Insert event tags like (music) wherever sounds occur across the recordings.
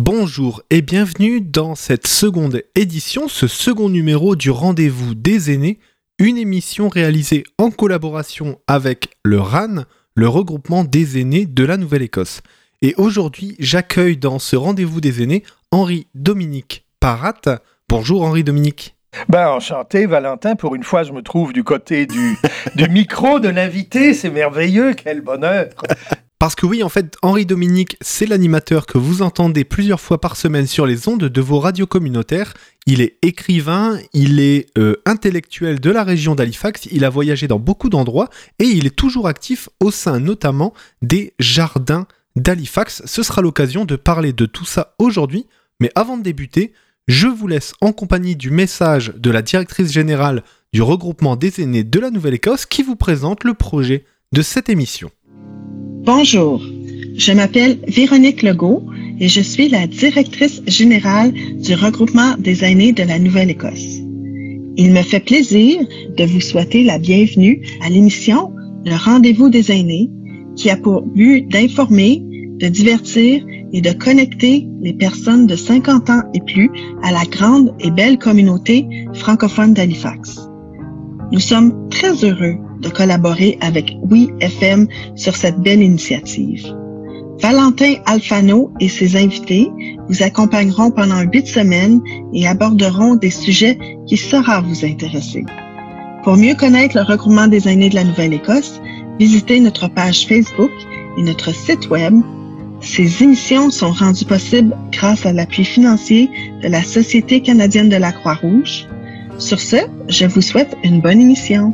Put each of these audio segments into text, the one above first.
Bonjour et bienvenue dans cette seconde édition, ce second numéro du Rendez-vous des aînés, une émission réalisée en collaboration avec le RAN, le regroupement des aînés de la Nouvelle-Écosse. Et aujourd'hui, j'accueille dans ce Rendez-vous des aînés Henri Dominique Parat. Bonjour Henri Dominique. Ben, enchanté, Valentin. Pour une fois, je me trouve du côté du micro de l'invité. C'est merveilleux, quel bonheur. Parce que oui, en fait, Henri Dominique, c'est l'animateur que vous entendez plusieurs fois par semaine sur les ondes de vos radios communautaires. Il est écrivain, il est euh, intellectuel de la région d'Halifax, il a voyagé dans beaucoup d'endroits et il est toujours actif au sein notamment des jardins d'Halifax. Ce sera l'occasion de parler de tout ça aujourd'hui. Mais avant de débuter, je vous laisse en compagnie du message de la directrice générale du regroupement des aînés de la Nouvelle-Écosse qui vous présente le projet de cette émission. Bonjour, je m'appelle Véronique Legault et je suis la directrice générale du regroupement des aînés de la Nouvelle-Écosse. Il me fait plaisir de vous souhaiter la bienvenue à l'émission Le Rendez-vous des aînés qui a pour but d'informer, de divertir et de connecter les personnes de 50 ans et plus à la grande et belle communauté francophone d'Halifax. Nous sommes très heureux de collaborer avec Oui FM sur cette belle initiative. Valentin Alfano et ses invités vous accompagneront pendant huit semaines et aborderont des sujets qui sauront vous intéresser. Pour mieux connaître le regroupement des aînés de la Nouvelle-Écosse, visitez notre page Facebook et notre site Web. Ces émissions sont rendues possibles grâce à l'appui financier de la Société canadienne de la Croix-Rouge. Sur ce, je vous souhaite une bonne émission.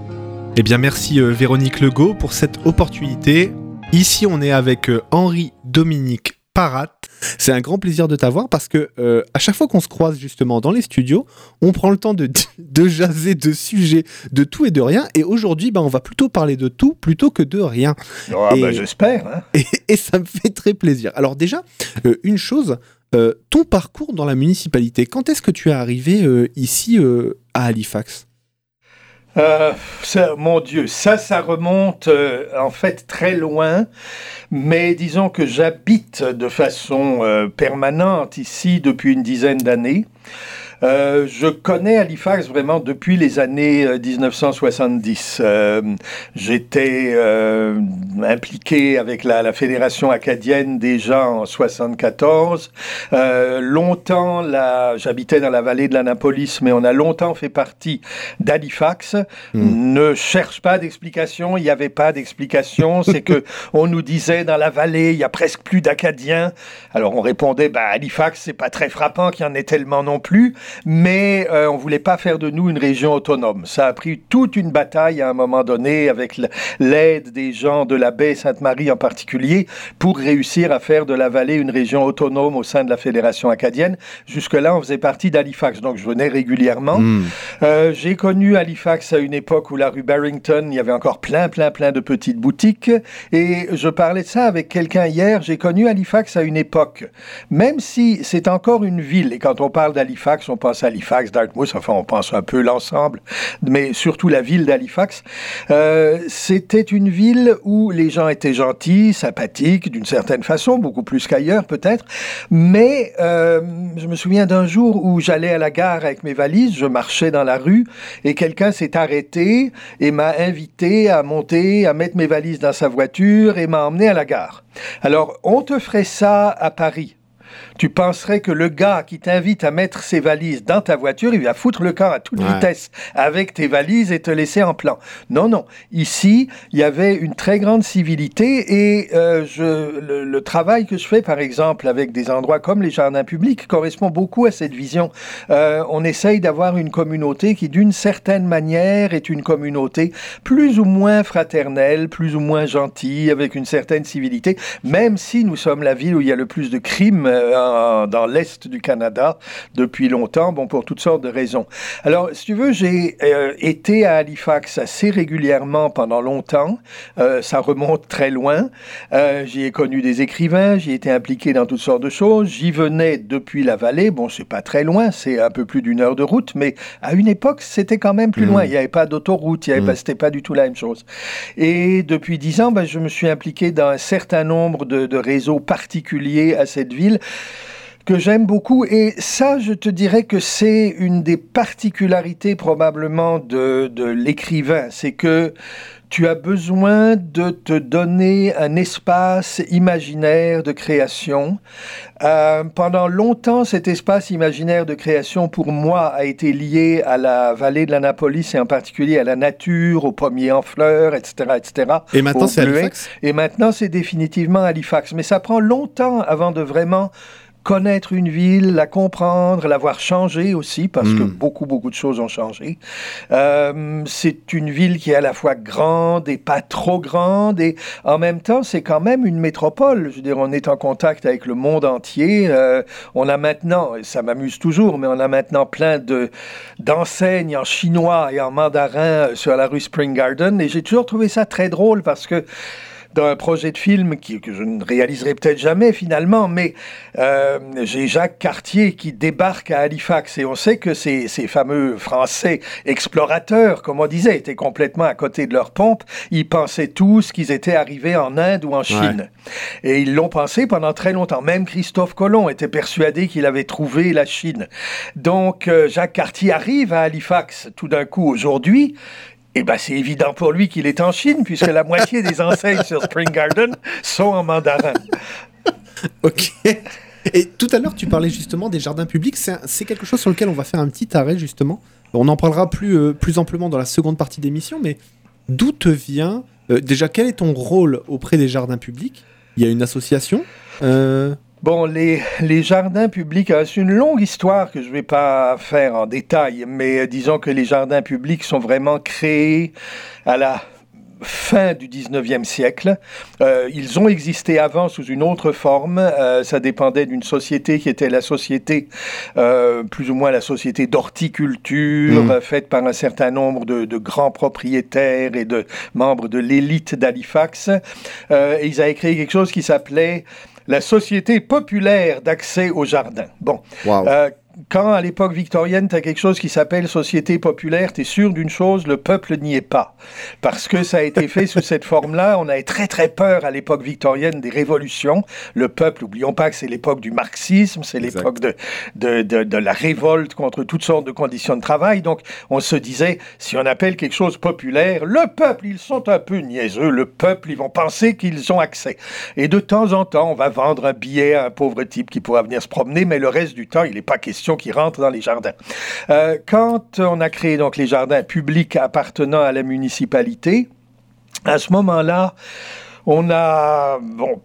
Eh bien, merci euh, Véronique Legault pour cette opportunité. Ici, on est avec euh, Henri Dominique Parat. C'est un grand plaisir de t'avoir parce que euh, à chaque fois qu'on se croise justement dans les studios, on prend le temps de, (laughs) de jaser de sujets, de tout et de rien. Et aujourd'hui, bah, on va plutôt parler de tout plutôt que de rien. Ah, bah, j'espère. Hein. (laughs) Et, ça me fait très plaisir. Alors déjà, une chose, ton parcours dans la municipalité, quand est-ce que tu es arrivé ici à Halifax? Euh, mon Dieu, ça, ça remonte euh, en fait très loin, mais disons que j'habite de façon euh, permanente ici depuis une dizaine d'années. Euh, je connais Halifax vraiment depuis les années 1970. Euh, euh, j'étais impliqué avec la, Fédération acadienne déjà en 74. longtemps, j'habitais dans la vallée de l'Annapolis, mais on a longtemps fait partie d'Halifax. Hmm. Ne cherche pas d'explication, il n'y avait pas d'explication. C'est que (laughs) on nous disait dans la vallée, il y a presque plus d'Acadiens. Alors on répondait, bah, Halifax, c'est pas très frappant qu'il y en ait tellement non plus mais euh, on voulait pas faire de nous une région autonome. Ça a pris toute une bataille à un moment donné avec l'aide des gens de la baie Sainte-Marie en particulier pour réussir à faire de la vallée une région autonome au sein de la Fédération acadienne. Jusque-là, on faisait partie d'Halifax, donc je venais régulièrement. Hmm. Euh, j'ai connu Halifax à une époque où la rue Barrington, il y avait encore plein, plein, plein de petites boutiques. Et je parlais de ça avec quelqu'un hier. J'ai connu Halifax à une époque, même si c'est encore une ville. Et quand on parle d'Halifax, on pense à Halifax, Dartmouth, enfin on pense un peu l'ensemble, mais surtout la ville d'Halifax. Euh, c'était une ville où les gens étaient gentils, sympathiques, d'une certaine façon, beaucoup plus qu'ailleurs peut-être, mais euh, je me souviens d'un jour où j'allais à la gare avec mes valises, je marchais dans la rue et quelqu'un s'est arrêté et m'a invité à monter, à mettre mes valises dans sa voiture et m'a emmené à la gare. Alors, on te ferait ça à Paris tu penserais que le gars qui t'invite à mettre ses valises dans ta voiture, il va foutre le camp à toute vitesse avec tes valises et te laisser en plan. Non, non. Ici, il y avait une très grande civilité et euh, je, le, travail que je fais, par exemple, avec des endroits comme les jardins publics, correspond beaucoup à cette vision. Euh, on essaye d'avoir une communauté qui, d'une certaine manière, est une communauté plus ou moins fraternelle, plus ou moins gentille, avec une certaine civilité, même si nous sommes la ville où il y a le plus de crimes. Euh, dans, l'Est du Canada depuis longtemps, bon, pour toutes sortes de raisons. Alors, si tu veux, j'ai euh, été à Halifax assez régulièrement pendant longtemps. Euh, ça remonte très loin. Euh, j'y ai connu des écrivains, j'y été impliqué dans toutes sortes de choses. J'y venais depuis la vallée. Bon, c'est pas très loin, c'est un peu plus d'une heure de route, mais à une époque, c'était quand même plus mmh. loin. Il n'y avait pas d'autoroute, il mmh. c'était pas du tout la même chose. Et depuis dix ans, ben, je me suis impliqué dans un certain nombre de, de réseaux particuliers à cette ville que j'aime beaucoup. Et ça, je te dirais que c'est une des particularités probablement de, de l'écrivain. C'est que tu as besoin de te donner un espace imaginaire de création. Euh, pendant longtemps, cet espace imaginaire de création, pour moi, a été lié à la vallée de l'Annapolis et en particulier à la nature, aux pommiers en fleurs, etc., etc. Et maintenant, c'est Halifax? Et maintenant, c'est définitivement Halifax. Mais ça prend longtemps avant de vraiment connaître une ville, la comprendre, la voir changer aussi, parce que hmm. beaucoup, beaucoup de choses ont changé. Euh, c'est une ville qui est à la fois grande et pas trop grande, et en même temps, c'est quand même une métropole. Je veux dire, on est en contact avec le monde entier. Euh, on a maintenant, et ça m'amuse toujours, mais on a maintenant plein de d'enseignes en chinois et en mandarin sur la rue Spring Garden, et j'ai toujours trouvé ça très drôle parce que dans un projet de film qui, que je ne réaliserai peut-être jamais finalement, mais euh, j'ai Jacques Cartier qui débarque à Halifax et on sait que ces, ces fameux Français explorateurs, comme on disait, étaient complètement à côté de leur pompe. Ils pensaient tous qu'ils étaient arrivés en Inde ou en Chine. Et ils l'ont pensé pendant très longtemps. Même Christophe Colomb était persuadé qu'il avait trouvé la Chine. Donc euh, Jacques Cartier arrive à Halifax tout d'un coup aujourd'hui eh bien, c'est évident pour lui qu'il est en Chine, puisque la moitié des enseignes sur Spring Garden sont en mandarin. ok. Et tout à l'heure, tu parlais justement des jardins publics. C'est quelque chose sur lequel on va faire un petit arrêt, justement. On en parlera plus, euh, plus amplement dans la seconde partie d'émission, mais d'où te vient. Euh, déjà, quel est ton rôle auprès des jardins publics? Il y a une association euh, Bon, les, les jardins publics, euh, c'est une longue histoire que je ne vais pas faire en détail, mais euh, disons que les jardins publics sont vraiment créés à la fin du 19e siècle. Euh, ils ont existé avant sous une autre forme. ça dépendait d'une société qui était la société, plus ou moins la société d'horticulture, mmh. faite par un certain nombre de, de, grands propriétaires et de membres de l'élite d'Halifax. ils avaient créé quelque chose qui s'appelait la Société populaire d'accès au jardin. Bon. Euh, quand à l'époque victorienne, tu as quelque chose qui s'appelle société populaire, tu es sûr d'une chose, le peuple n'y est pas. Parce que ça a été fait sous cette forme-là. On avait très très peur à l'époque victorienne des révolutions. Le peuple, n'oublions pas que c'est l'époque du marxisme, c'est l'époque de, de, de, la révolte contre toutes sortes de conditions de travail. Donc on se disait, si on appelle quelque chose populaire, le peuple, ils sont un peu niaiseux. Le peuple, ils vont penser qu'ils ont accès. Et de temps en temps, on va vendre un billet à un pauvre type qui pourra venir se promener, mais le reste du temps, il n'est pas question qui rentrent dans les jardins. Euh, quand on a créé donc les jardins publics appartenant à la municipalité, à ce moment-là, on a,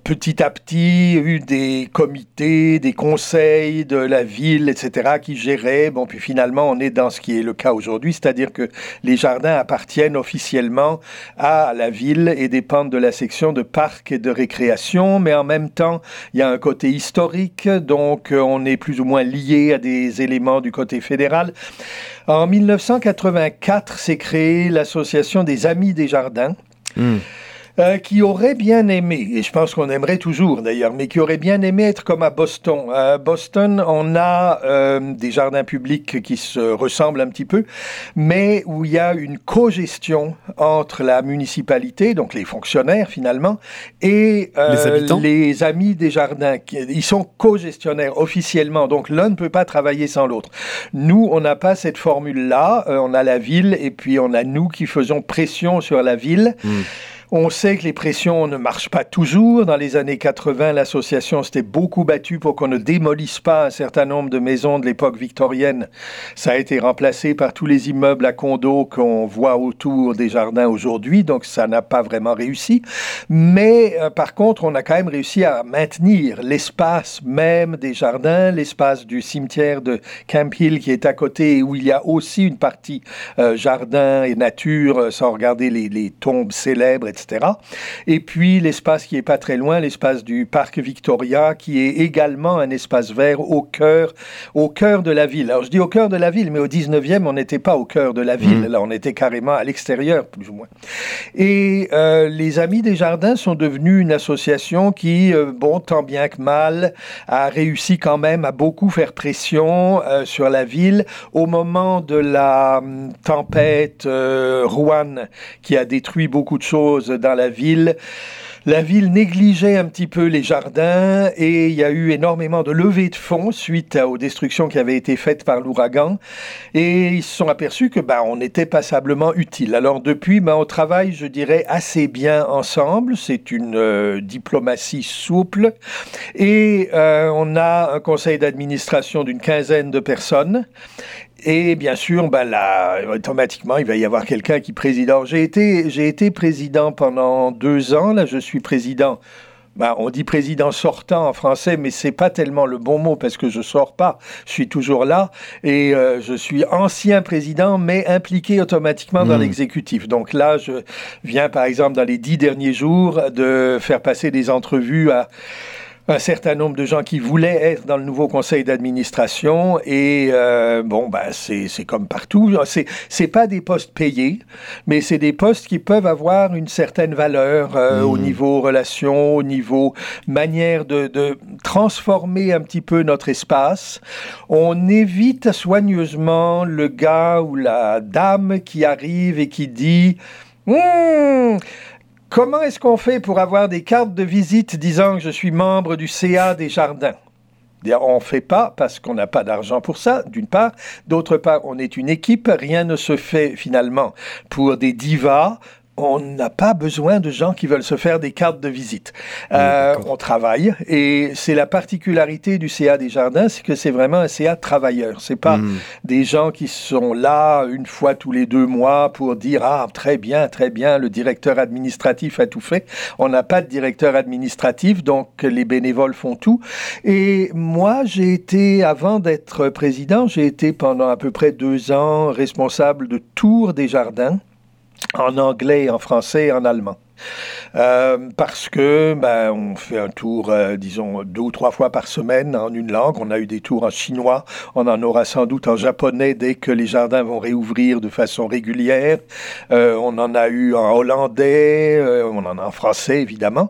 petit à petit, eu des comités, des conseils de la ville, etc., qui géraient. Bon, puis finalement, on est dans ce qui est le cas aujourd'hui, c'est-à-dire que les jardins appartiennent officiellement à la ville et dépendent de la section de parcs et de récréation, mais en même temps, il y a un côté historique, donc euh, on est plus ou moins lié à des éléments du côté fédéral. En 1984, s'est créée l'association des Amis des Jardins. Hmm. Euh, qui aurait bien aimé, et je pense qu'on aimerait toujours d'ailleurs, mais qui aurait bien aimé être comme à Boston. À Boston, on a euh, des jardins publics qui se ressemblent un petit peu, mais où il y a une co-gestion entre la municipalité, donc les fonctionnaires finalement, et euh, les, amis des jardins. Ils sont co-gestionnaires officiellement, donc l'un ne peut pas travailler sans l'autre. Nous, on n'a pas cette formule-là. on a la ville et puis on a nous qui faisons pression sur la ville. Hmm. On sait que les pressions ne marchent pas toujours. Dans les années 80, l'association s'était beaucoup battue pour qu'on ne démolisse pas un certain nombre de maisons de l'époque victorienne. Ça a été remplacé par tous les immeubles à condos qu'on voit autour des jardins aujourd'hui, donc ça n'a pas vraiment réussi. Mais euh, par contre, on a quand même réussi à maintenir l'espace même des jardins, l'espace du cimetière de Camp Hill qui est à côté, où il y a aussi une partie euh, jardin et nature, euh, sans regarder les, les tombes célèbres, etc. Et puis l'espace qui est pas très loin, l'espace du parc Victoria, qui est également un espace vert au cœur, au cœur de la ville. Alors je dis au cœur de la ville, mais au 19e, on n'était pas au cœur de la ville. Mmh. Là, on était carrément à l'extérieur, plus ou moins. Et euh, les Amis des Jardins sont devenus une association qui, euh, bon, tant bien que mal, a réussi quand même à beaucoup faire pression euh, sur la ville au moment de la hum, tempête Rouen qui a détruit beaucoup de choses dans la ville. la ville négligeait un petit peu les jardins et il y a eu énormément de levées de fonds suite aux destructions qui avaient été faites par l'ouragan. Et ils se sont aperçus que ben, on était passablement utile. Alors depuis, ben, on travaille, je dirais, assez bien ensemble. C'est une euh, diplomatie souple. Et euh, on a un conseil d'administration d'une quinzaine de personnes. Et bien sûr, ben là, automatiquement, il va y avoir quelqu'un qui préside. j'ai été, j'ai été président pendant deux ans. Là, je suis président. Ben, on dit président sortant en français, mais c'est pas tellement le bon mot parce que je sors pas. Je suis toujours là et euh, je suis ancien président, mais impliqué automatiquement dans hmm. l'exécutif. Donc là, je viens par exemple dans les dix derniers jours de faire passer des entrevues à un certain nombre de gens qui voulaient être dans le nouveau conseil d'administration et euh, bon ben c'est comme partout c'est c'est pas des postes payés mais c'est des postes qui peuvent avoir une certaine valeur euh, au mmh. niveau relations au niveau manière de, de transformer un petit peu notre espace on évite soigneusement le gars ou la dame qui arrive et qui dit mmh, Comment est-ce qu'on fait pour avoir des cartes de visite disant que je suis membre du CA des jardins? On ne fait pas parce qu'on n'a pas d'argent pour ça, d'une part. D'autre part, on est une équipe. Rien ne se fait finalement pour des divas on n'a pas besoin de gens qui veulent se faire des cartes de visite. Euh, on travaille et c'est la particularité du CA des jardins, c'est que c'est vraiment un CA travailleur. C'est pas hmm. des gens qui sont là une fois tous les deux mois pour dire ah très bien très bien le directeur administratif a tout fait. On n'a pas de directeur administratif donc les bénévoles font tout. Et moi j'ai été avant d'être président j'ai été pendant à peu près deux ans responsable de tour des jardins en anglais, en français et en allemand. Euh, parce que ben, on fait un tour, euh, disons, deux ou trois fois par semaine en une langue. On a eu des tours en chinois, on en aura sans doute en japonais dès que les jardins vont réouvrir de façon régulière. Euh, on en a eu en hollandais, on en a en français évidemment.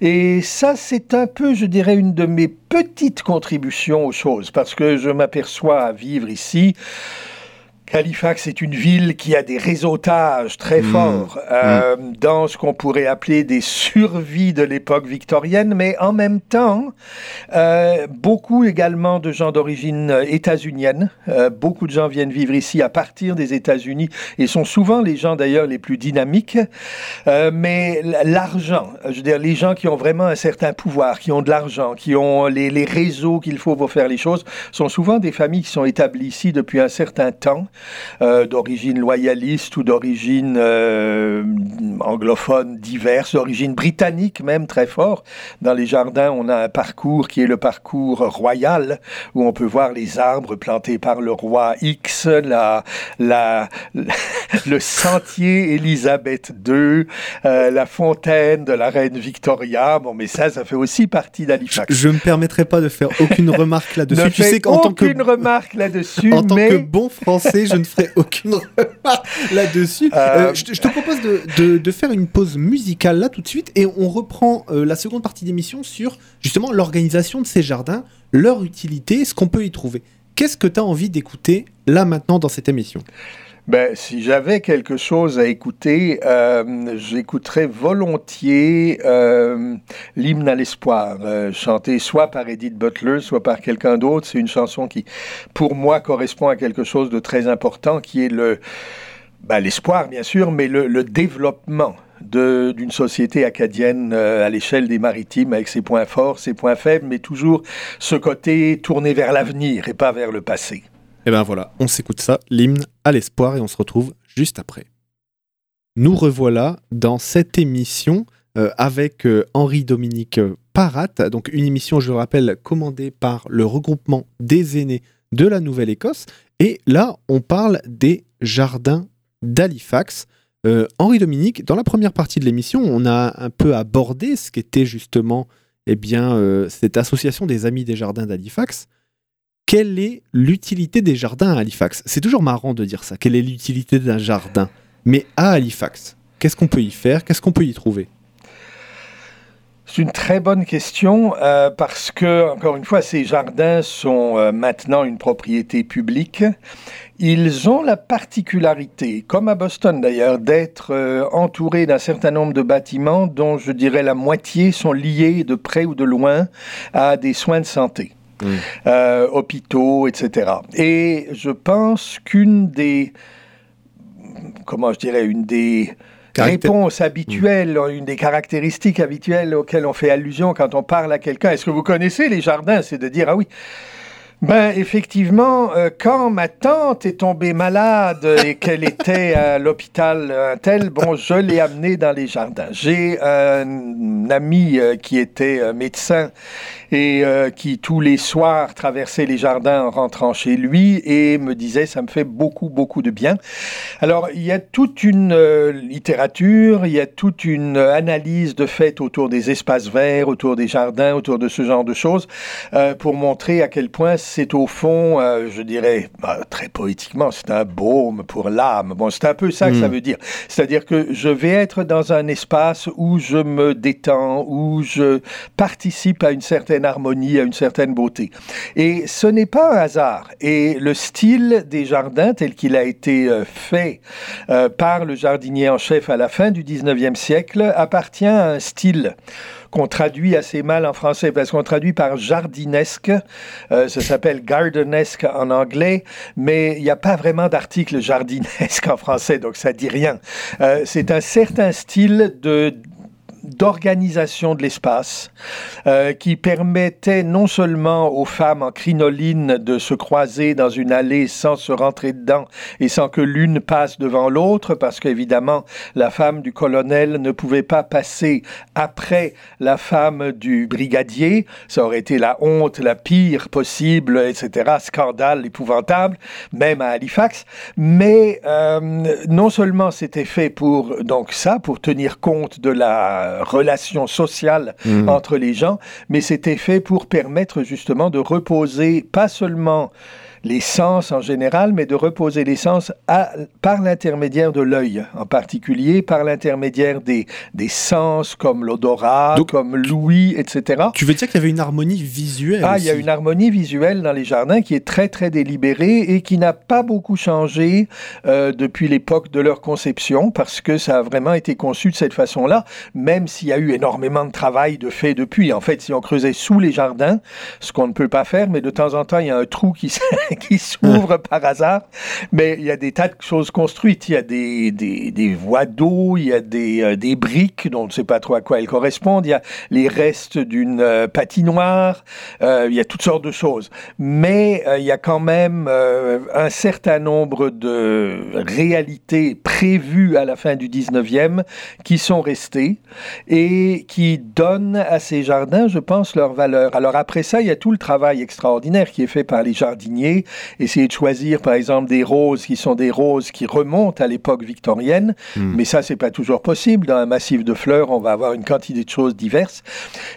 Et ça, c'est un peu, je dirais, une de mes petites contributions aux choses, parce que je m'aperçois à vivre ici. Halifax est une ville qui a des réseautages très mmh. forts euh, mmh. dans ce qu'on pourrait appeler des survies de l'époque victorienne, mais en même temps, euh, beaucoup également de gens d'origine euh, états-unienne. Euh, beaucoup de gens viennent vivre ici à partir des États-Unis et sont souvent les gens d'ailleurs les plus dynamiques. Euh, mais l'argent, je veux dire, les gens qui ont vraiment un certain pouvoir, qui ont de l'argent, qui ont les, les réseaux qu'il faut pour faire les choses, sont souvent des familles qui sont établies ici depuis un certain temps. Euh, d'origine loyaliste ou d'origine euh, anglophone diverse, d'origine britannique même très fort. Dans les jardins, on a un parcours qui est le parcours royal, où on peut voir les arbres plantés par le roi X, la, la, (laughs) le sentier Élisabeth II, euh, la fontaine de la reine Victoria. Bon, mais ça, ça fait aussi partie d'Halifax. Je ne me permettrai pas de faire aucune remarque là-dessus. (laughs) tu sais qu'en tant que remarque là-dessus, en tant que bon français, je ne ferai aucune remarque là-dessus. Euh, euh, je, te propose de, de, faire une pause musicale là tout de suite et on reprend euh, la seconde partie d'émission sur justement l'organisation de ces jardins, leur utilité, ce qu'on peut y trouver. Qu'est-ce que tu as envie d'écouter là maintenant dans cette émission? Ben, si j'avais quelque chose à écouter, euh, j'écouterais volontiers euh, l'hymne à l'espoir, euh, chanté soit par Edith Butler, soit par quelqu'un d'autre. C'est une chanson qui, pour moi, correspond à quelque chose de très important, qui est le ben, l'espoir, bien sûr, mais le, le développement d'une société acadienne à l'échelle des maritimes, avec ses points forts, ses points faibles, mais toujours ce côté tourné vers l'avenir et pas vers le passé. Et ben voilà, on s'écoute ça, l'hymne à l'espoir, et on se retrouve juste après. Nous revoilà dans cette émission euh, avec euh, Henri-Dominique Parat, donc une émission, je le rappelle, commandée par le regroupement des aînés de la Nouvelle-Écosse. Et là, on parle des jardins d'Halifax. Euh, Henri-Dominique, dans la première partie de l'émission, on a un peu abordé ce qu'était justement eh bien, cette association des Amis des Jardins d'Halifax quelle est l'utilité des jardins à Halifax? C'est toujours marrant de dire ça. Quelle est l'utilité d'un jardin? Mais à Halifax, qu'est-ce qu'on peut y faire? Qu'est-ce qu'on peut y trouver? C'est une très bonne question euh, parce que, encore une fois, ces jardins sont euh, maintenant une propriété publique. Ils ont la particularité, comme à Boston d'ailleurs, d'être euh, entourés d'un certain nombre de bâtiments dont je dirais la moitié sont liés de près ou de loin à des soins de santé. Mmh. hôpitaux, etc. Et je pense qu'une des, comment je dirais, une des réponse habituelle, mm. une des caractéristiques habituelles auxquelles on fait allusion quand on parle à quelqu'un. Est-ce que vous connaissez les jardins? C'est de dire, ah oui, ben effectivement, euh, quand ma tante est tombée malade et qu'elle était à l'hôpital un tel, bon, je l'ai amenée dans les jardins. J'ai un ami euh, qui était euh, médecin et qui tous les soirs traversait les jardins en rentrant chez lui et me disait ça me fait beaucoup beaucoup de bien. Alors il y a toute une littérature, il y a toute une analyse de fait autour des espaces verts, autour des jardins, autour de ce genre de choses pour montrer à quel point c'est au fond, euh, je dirais, bah, très poétiquement, c'est un baume pour l'âme. Bon, c'est un peu ça que ça hmm. veut dire. C'est-à-dire que je vais être dans un espace où je me détends, où je participe à une certaine harmonie, à une certaine beauté. Et ce n'est pas un hasard. Et le style des jardins, tel qu'il a été euh, fait euh, par le jardinier en chef à la fin du 19e siècle, appartient à un style qu'on traduit assez mal en français parce qu'on traduit par jardinesque. Euh, ça s'appelle gardenesque en anglais, mais il n'y a pas vraiment d'article jardinesque en français, donc ça dit rien. Euh, c'est un certain style de d'organisation de l'espace euh, qui permettait non seulement aux femmes en crinoline de se croiser dans une allée sans se rentrer dedans et sans que l'une passe devant l'autre, parce qu'évidemment la femme du colonel ne pouvait pas passer après la femme du brigadier, ça aurait été la honte la pire possible, etc., scandale épouvantable, même à Halifax, mais euh, non seulement c'était fait pour donc ça, pour tenir compte de la relation sociale mmh. entre les gens, mais c'était fait pour permettre justement de reposer pas seulement les sens en général, mais de reposer les sens par l'intermédiaire de l'œil, en particulier par l'intermédiaire des, des sens comme l'odorat, comme l'ouïe, etc. Tu veux dire qu'il y avait une harmonie visuelle Ah, il y a une harmonie visuelle dans les jardins qui est très très délibérée et qui n'a pas beaucoup changé euh, depuis l'époque de leur conception, parce que ça a vraiment été conçu de cette façon-là, même s'il y a eu énormément de travail de fait depuis. En fait, si on creusait sous les jardins, ce qu'on ne peut pas faire, mais de temps en temps, il y a un trou qui (laughs) (laughs) qui s'ouvre par hasard. Mais il y a des tas de choses construites. Il y a des, des, voies d'eau, il y a des, euh, des briques dont on ne sait pas trop à quoi elles correspondent. Il y a les restes d'une euh, patinoire. Euh, il y a toutes sortes de choses. Mais il y a quand même un certain nombre de réalités prévues à la fin du 19e qui sont restées et qui donnent à ces jardins, je pense, leur valeur. Alors après ça, il y a tout le travail extraordinaire qui est fait par les jardiniers essayer de choisir, par exemple, des roses qui sont des roses qui remontent à l'époque victorienne, hmm. mais ça, c'est pas toujours possible. Dans un massif de fleurs, on va avoir une quantité de choses diverses.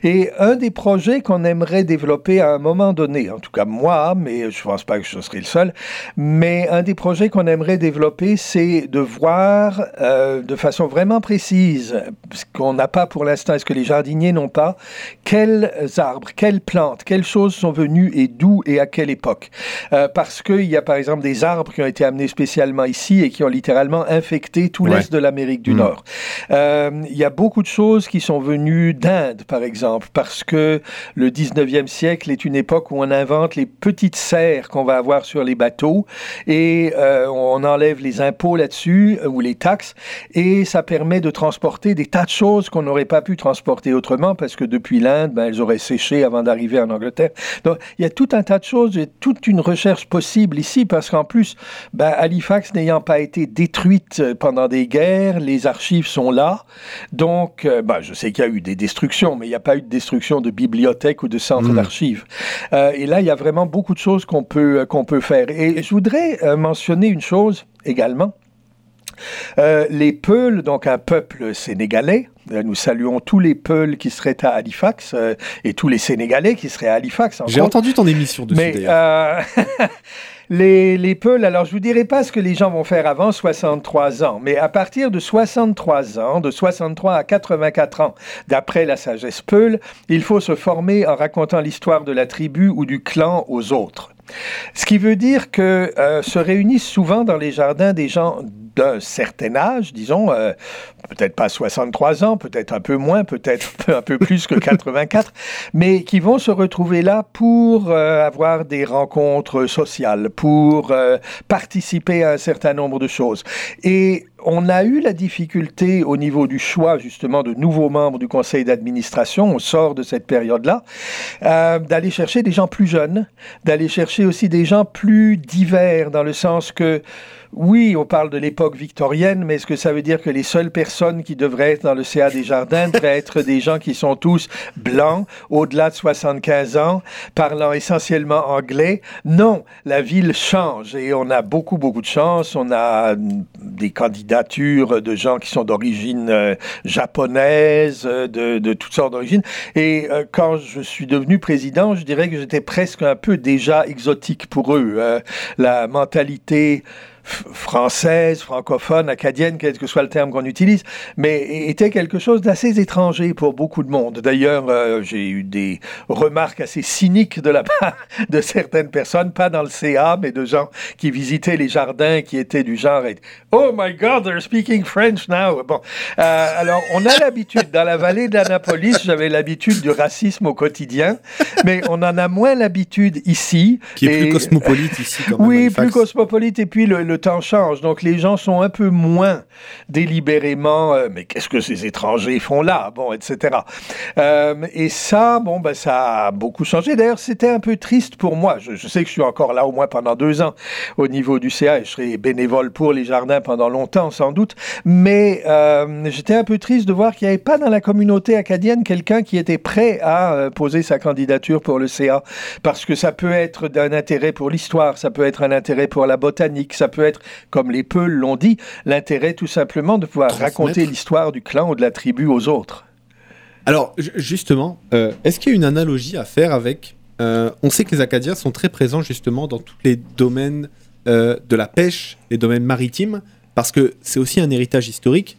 Et un des projets qu'on aimerait développer à un moment donné, en tout cas moi, mais je pense pas que je serai le seul, mais un des projets qu'on aimerait développer, c'est de voir euh, de façon vraiment précise, ce qu'on n'a pas pour l'instant, est-ce que les jardiniers n'ont pas, quels arbres, quelles plantes, quelles choses sont venues et d'où et à quelle époque. Euh, parce qu'il y a par exemple des arbres qui ont été amenés spécialement ici et qui ont littéralement infecté tout l'est de l'Amérique du mm. Nord. Euh, il y a beaucoup de choses qui sont venues d'Inde, par exemple, parce que le 19e siècle est une époque où on invente les petites serres qu'on va avoir sur les bateaux et euh, on enlève les impôts là-dessus ou les taxes et ça permet de transporter des tas de choses qu'on n'aurait pas pu transporter autrement parce que depuis l'Inde, ben, elles auraient séché avant d'arriver en Angleterre. Donc il y a tout un tas de choses, et toute une recherche possible ici parce qu'en plus, ben, Halifax n'ayant pas été détruite pendant des guerres, les archives sont là. Donc, euh, ben, je sais qu'il y a eu des destructions, mais il n'y a pas eu de destruction de bibliothèques ou de centres hmm. d'archives. Euh, et là, il y a vraiment beaucoup de choses qu'on peut, qu'on peut faire. Et je voudrais euh, mentionner une chose également. Les Peuls, donc un peuple sénégalais, nous saluons tous les Peuls qui seraient à Halifax et tous les Sénégalais qui seraient à Halifax. J'ai entendu ton émission dessus d'ailleurs. (laughs) les, les Peuls, alors je vous dirai pas ce que les gens vont faire avant 63 ans, mais à partir de 63 ans, de 63 à 84 ans, d'après la sagesse Peul, il faut se former en racontant l'histoire de la tribu ou du clan aux autres. Ce qui veut dire que euh, se réunissent souvent dans les jardins des gens d'un certain âge, disons, euh, peut-être pas 63 ans, peut-être un peu moins, peut-être (laughs) un peu plus que 84, (laughs) mais qui vont se retrouver là pour euh, avoir des rencontres sociales, pour participer à un certain nombre de choses. Et on a eu la difficulté au niveau du choix justement de nouveaux membres du conseil d'administration, on sort de cette période-là, euh, d'aller chercher des gens plus jeunes, d'aller chercher aussi des gens plus divers dans le sens que oui, on parle de l'époque victorienne, mais est-ce que ça veut dire que les seules personnes qui devraient être dans le CA des Jardins devraient être des gens qui sont tous blancs, au-delà de 75 ans, parlant essentiellement anglais? Non, la ville change et on a beaucoup, beaucoup de chance. On a des de gens qui sont d'origine euh, japonaise, de, de, toutes sortes d'origines. Et euh, quand je suis devenu président, je dirais que j'étais presque un peu déjà exotique pour eux. Euh, la mentalité française, francophone, acadienne, quel que soit le terme qu'on utilise, mais était quelque chose d'assez étranger pour beaucoup de monde. D'ailleurs, euh, j'ai eu des remarques assez cyniques de la part (laughs) de certaines personnes, pas dans le CA, mais de gens qui visitaient les jardins, qui étaient du genre Oh my God, they're speaking French now. Bon, euh, alors on a l'habitude dans la vallée d'Annapolis, j'avais l'habitude du racisme au quotidien, mais on en a moins l'habitude ici. Qui est plus cosmopolite ici. Quand même, oui, plus cosmopolite, et puis le le temps change, donc les gens sont un peu moins délibérément, euh, mais qu'est-ce que ces étrangers font là, bon, etc. Euh, et ça, bon, ben, ça a beaucoup changé. D'ailleurs, c'était un peu triste pour moi. Je, sais que je suis encore là au moins pendant deux ans au niveau du CA et je serai bénévole pour les jardins pendant longtemps, sans doute. Mais euh, j'étais un peu triste de voir qu'il n'y avait pas dans la communauté acadienne quelqu'un qui était prêt à poser sa candidature pour le CA, parce que ça peut être d'un intérêt pour l'histoire, ça peut être un intérêt pour la botanique, ça peut être, comme les Peuls l'ont dit, l'intérêt tout simplement de pouvoir raconter l'histoire du clan ou de la tribu aux autres. Alors, justement, euh, est-ce qu'il y a une analogie à faire avec... Euh, on sait que les Acadiens sont très présents justement dans tous les domaines euh, de la pêche, les domaines maritimes, parce que c'est aussi un héritage historique.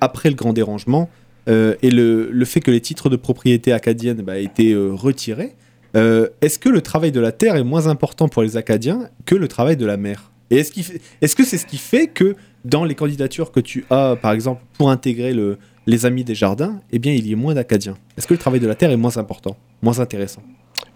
après le grand dérangement, et le, fait que les titres de propriété acadienne bah, aient été retirés, est-ce que le travail de la terre est moins important pour les Acadiens que le travail de la mer? Et est-ce, que c'est ce qui fait que dans les candidatures que tu as, par exemple, pour intégrer le, les Amis des Jardins, eh bien, il y ait moins d'Acadiens? Est-ce que le travail de la terre est moins important, moins intéressant?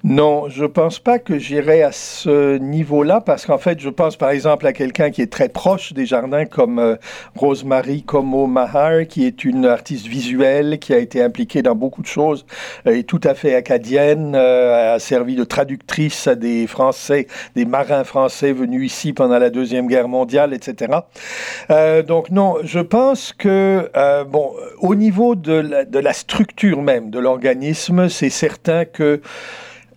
Non, je pense pas que j'irai à ce niveau-là parce qu'en fait, je pense par exemple à quelqu'un qui est très proche des jardins comme euh, Rosemary Como Mahar, qui est une artiste visuelle qui a été impliquée dans beaucoup de choses euh, et tout à fait acadienne, euh, a servi de traductrice à des Français, des marins français venus ici pendant la Deuxième Guerre mondiale, etc. donc non, je pense que, bon, au niveau de la structure même de l'organisme, c'est certain que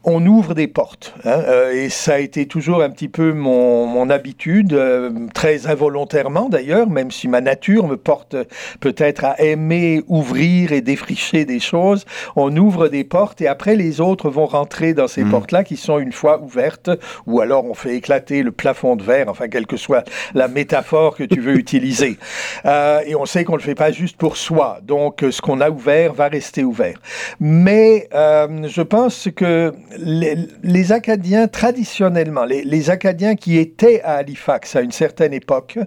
on ouvre des portes. Hein, euh, et ça a été toujours un petit peu mon, habitude, euh, très involontairement d'ailleurs, même si ma nature me porte peut-être à aimer ouvrir et défricher des choses. On ouvre des portes et après les autres vont rentrer dans ces hmm. portes-là qui sont une fois ouvertes, ou alors on fait éclater le plafond de verre, enfin quelle que soit la métaphore que tu veux (laughs) utiliser. Euh, et on sait qu'on ne le fait pas juste pour soi. Donc ce qu'on a ouvert va rester ouvert. Mais je pense que les, Acadiens, traditionnellement, les, Acadiens qui étaient à Halifax à une certaine époque,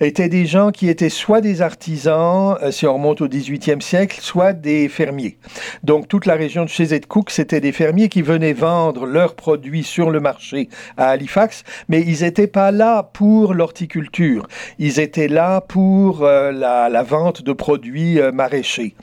étaient des gens qui étaient soit des artisans, euh, si on remonte au 18e siècle, soit des fermiers. Donc toute la région de chez Cook, c'était des fermiers qui venaient vendre leurs produits sur le marché à Halifax, mais ils n'étaient pas là pour l'horticulture. Ils étaient là pour euh, la, vente de produits euh, maraîchers.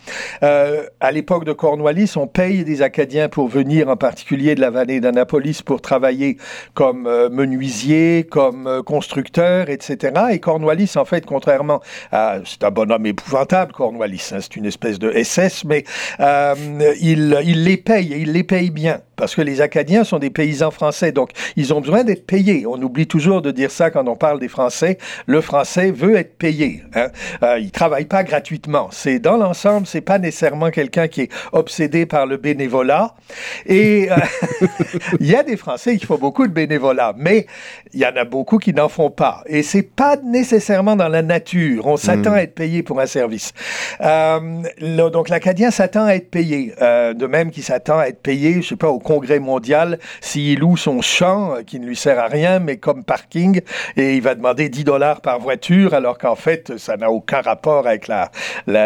à l'époque de Cornwallis, on paye des Acadiens pour venir en particulier de la vallée d'Annapolis pour travailler comme euh, menuisier, comme euh, constructeur, etc. Et Cornwallis, en fait, contrairement à... C'est un bonhomme épouvantable, Cornwallis, hein, c'est une espèce de SS, mais euh, il, il les paye, et il les paye bien. Parce que les Acadiens sont des paysans français, donc ils ont besoin d'être payés. On oublie toujours de dire ça quand on parle des Français. Le Français veut être payé. Hein. Euh, il travaille pas gratuitement. C'est dans l'ensemble, c'est pas nécessairement quelqu'un qui est obsédé par le bénévolat. Et euh, (laughs) il y a des Français qui font beaucoup de bénévolat, mais il y en a beaucoup qui n'en font pas. Et c'est pas nécessairement dans la nature. On s'attend hmm. à être payé pour un service. Euh, donc l'Acadien s'attend à être payé, euh, de même qu'il s'attend à être payé, je sais pas, au Congrès mondial s'il loue son champ qui ne lui sert à rien, mais comme parking, et il va demander 10 dollars par voiture, alors qu'en fait ça n'a aucun rapport avec la,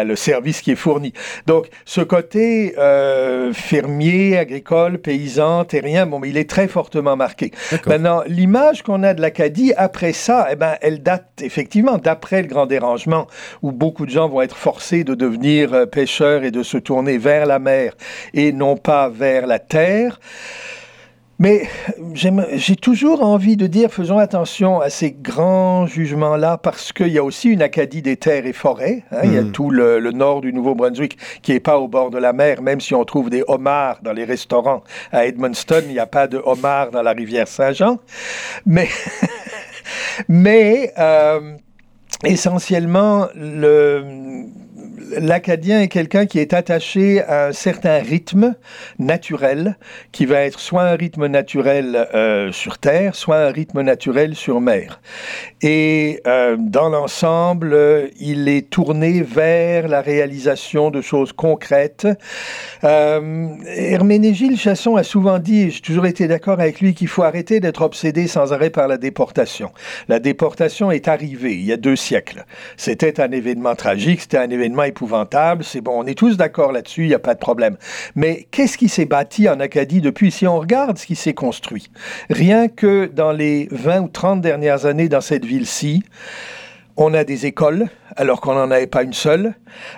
le service qui est fourni. Donc ce côté euh, fermier, agricole, paysan, terrien, bon, mais il est très fortement marqué. Maintenant, l'image qu'on a de l'Acadie après ça, eh ben, elle date effectivement d'après le grand dérangement, où beaucoup de gens vont être forcés de devenir euh, pêcheurs et de se tourner vers la mer et non pas vers la terre. Mais j'ai toujours envie de dire, faisons attention à ces grands jugements-là, parce qu'il y a aussi une Acadie des terres et forêts. Hein. Il y a hmm. tout le, nord du Nouveau-Brunswick qui n'est pas au bord de la mer, même si on trouve des homards dans les restaurants. À Edmundston, il n'y a pas de homards dans la rivière Saint-Jean. Mais, (laughs) mais euh, essentiellement, le l'Acadien est quelqu'un qui est attaché à un certain rythme naturel, qui va être soit un rythme naturel euh, sur Terre, soit un rythme naturel sur mer. Et euh, dans l'ensemble, il est tourné vers la réalisation de choses concrètes. Euh, Herménégilde Chasson a souvent dit, j'ai toujours été d'accord avec lui, qu'il faut arrêter d'être obsédé sans arrêt par la déportation. La déportation est arrivée il y a deux siècles. C'était un événement tragique, c'était un événement épouvantable. C'est bon, on est tous d'accord là-dessus, il n'y a pas de problème. Mais qu'est-ce qui s'est bâti en Acadie depuis? Si on regarde ce qui s'est construit, rien que dans les 20 ou 30 dernières années dans cette ville-ci, on a des écoles, alors qu'on n'en avait pas une seule.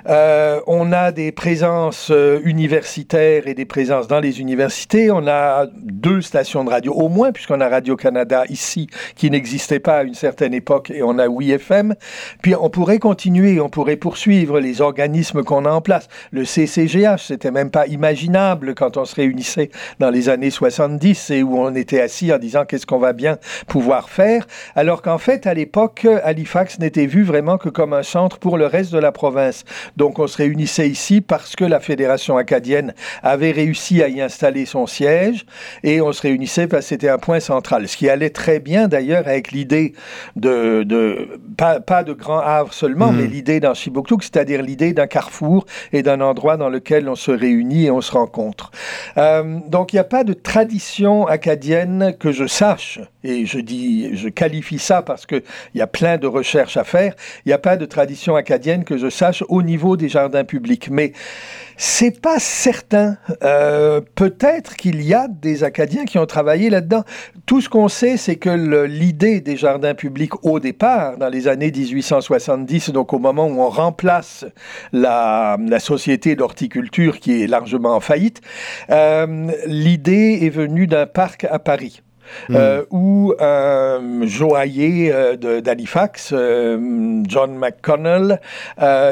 Euh, on a des présences euh, universitaires et des présences dans les universités. On a deux stations de radio, au moins, puisqu'on a Radio-Canada ici, qui n'existait pas à une certaine époque, et on a Oui FM. Puis on pourrait continuer, on pourrait poursuivre les organismes qu'on a en place. Le CCGH, c'était même pas imaginable quand on se réunissait dans les années 70 et où on était assis en disant qu'est-ce qu'on va bien pouvoir faire, alors qu'en fait, à l'époque, Halifax n'était vu vraiment que comme un centre pour le reste de la province. Donc on se réunissait ici parce que la Fédération acadienne avait réussi à y installer son siège et on se réunissait parce que c'était un point central. Ce qui allait très bien d'ailleurs avec l'idée de, de pas, pas, de Grand Havre seulement, hmm. mais l'idée d'un Chibouctou, c'est-à-dire l'idée d'un carrefour et d'un endroit dans lequel on se réunit et on se rencontre. Euh, donc il n'y a pas de tradition acadienne que je sache, et je dis, je qualifie ça parce qu'il y a plein de recherches à faire, il n'y a pas de tradition acadienne que je sache au niveau des jardins publics. Mais c'est pas certain. Euh, peut-être qu'il y a des Acadiens qui ont travaillé là-dedans. Tout ce qu'on sait, c'est que l'idée des jardins publics au départ, dans les années 1870, donc au moment où on remplace la, société d'horticulture qui est largement en faillite, euh, l'idée est venue d'un parc à Paris. Euh, hmm. où un joaillier euh, d'Halifax, euh, John McConnell,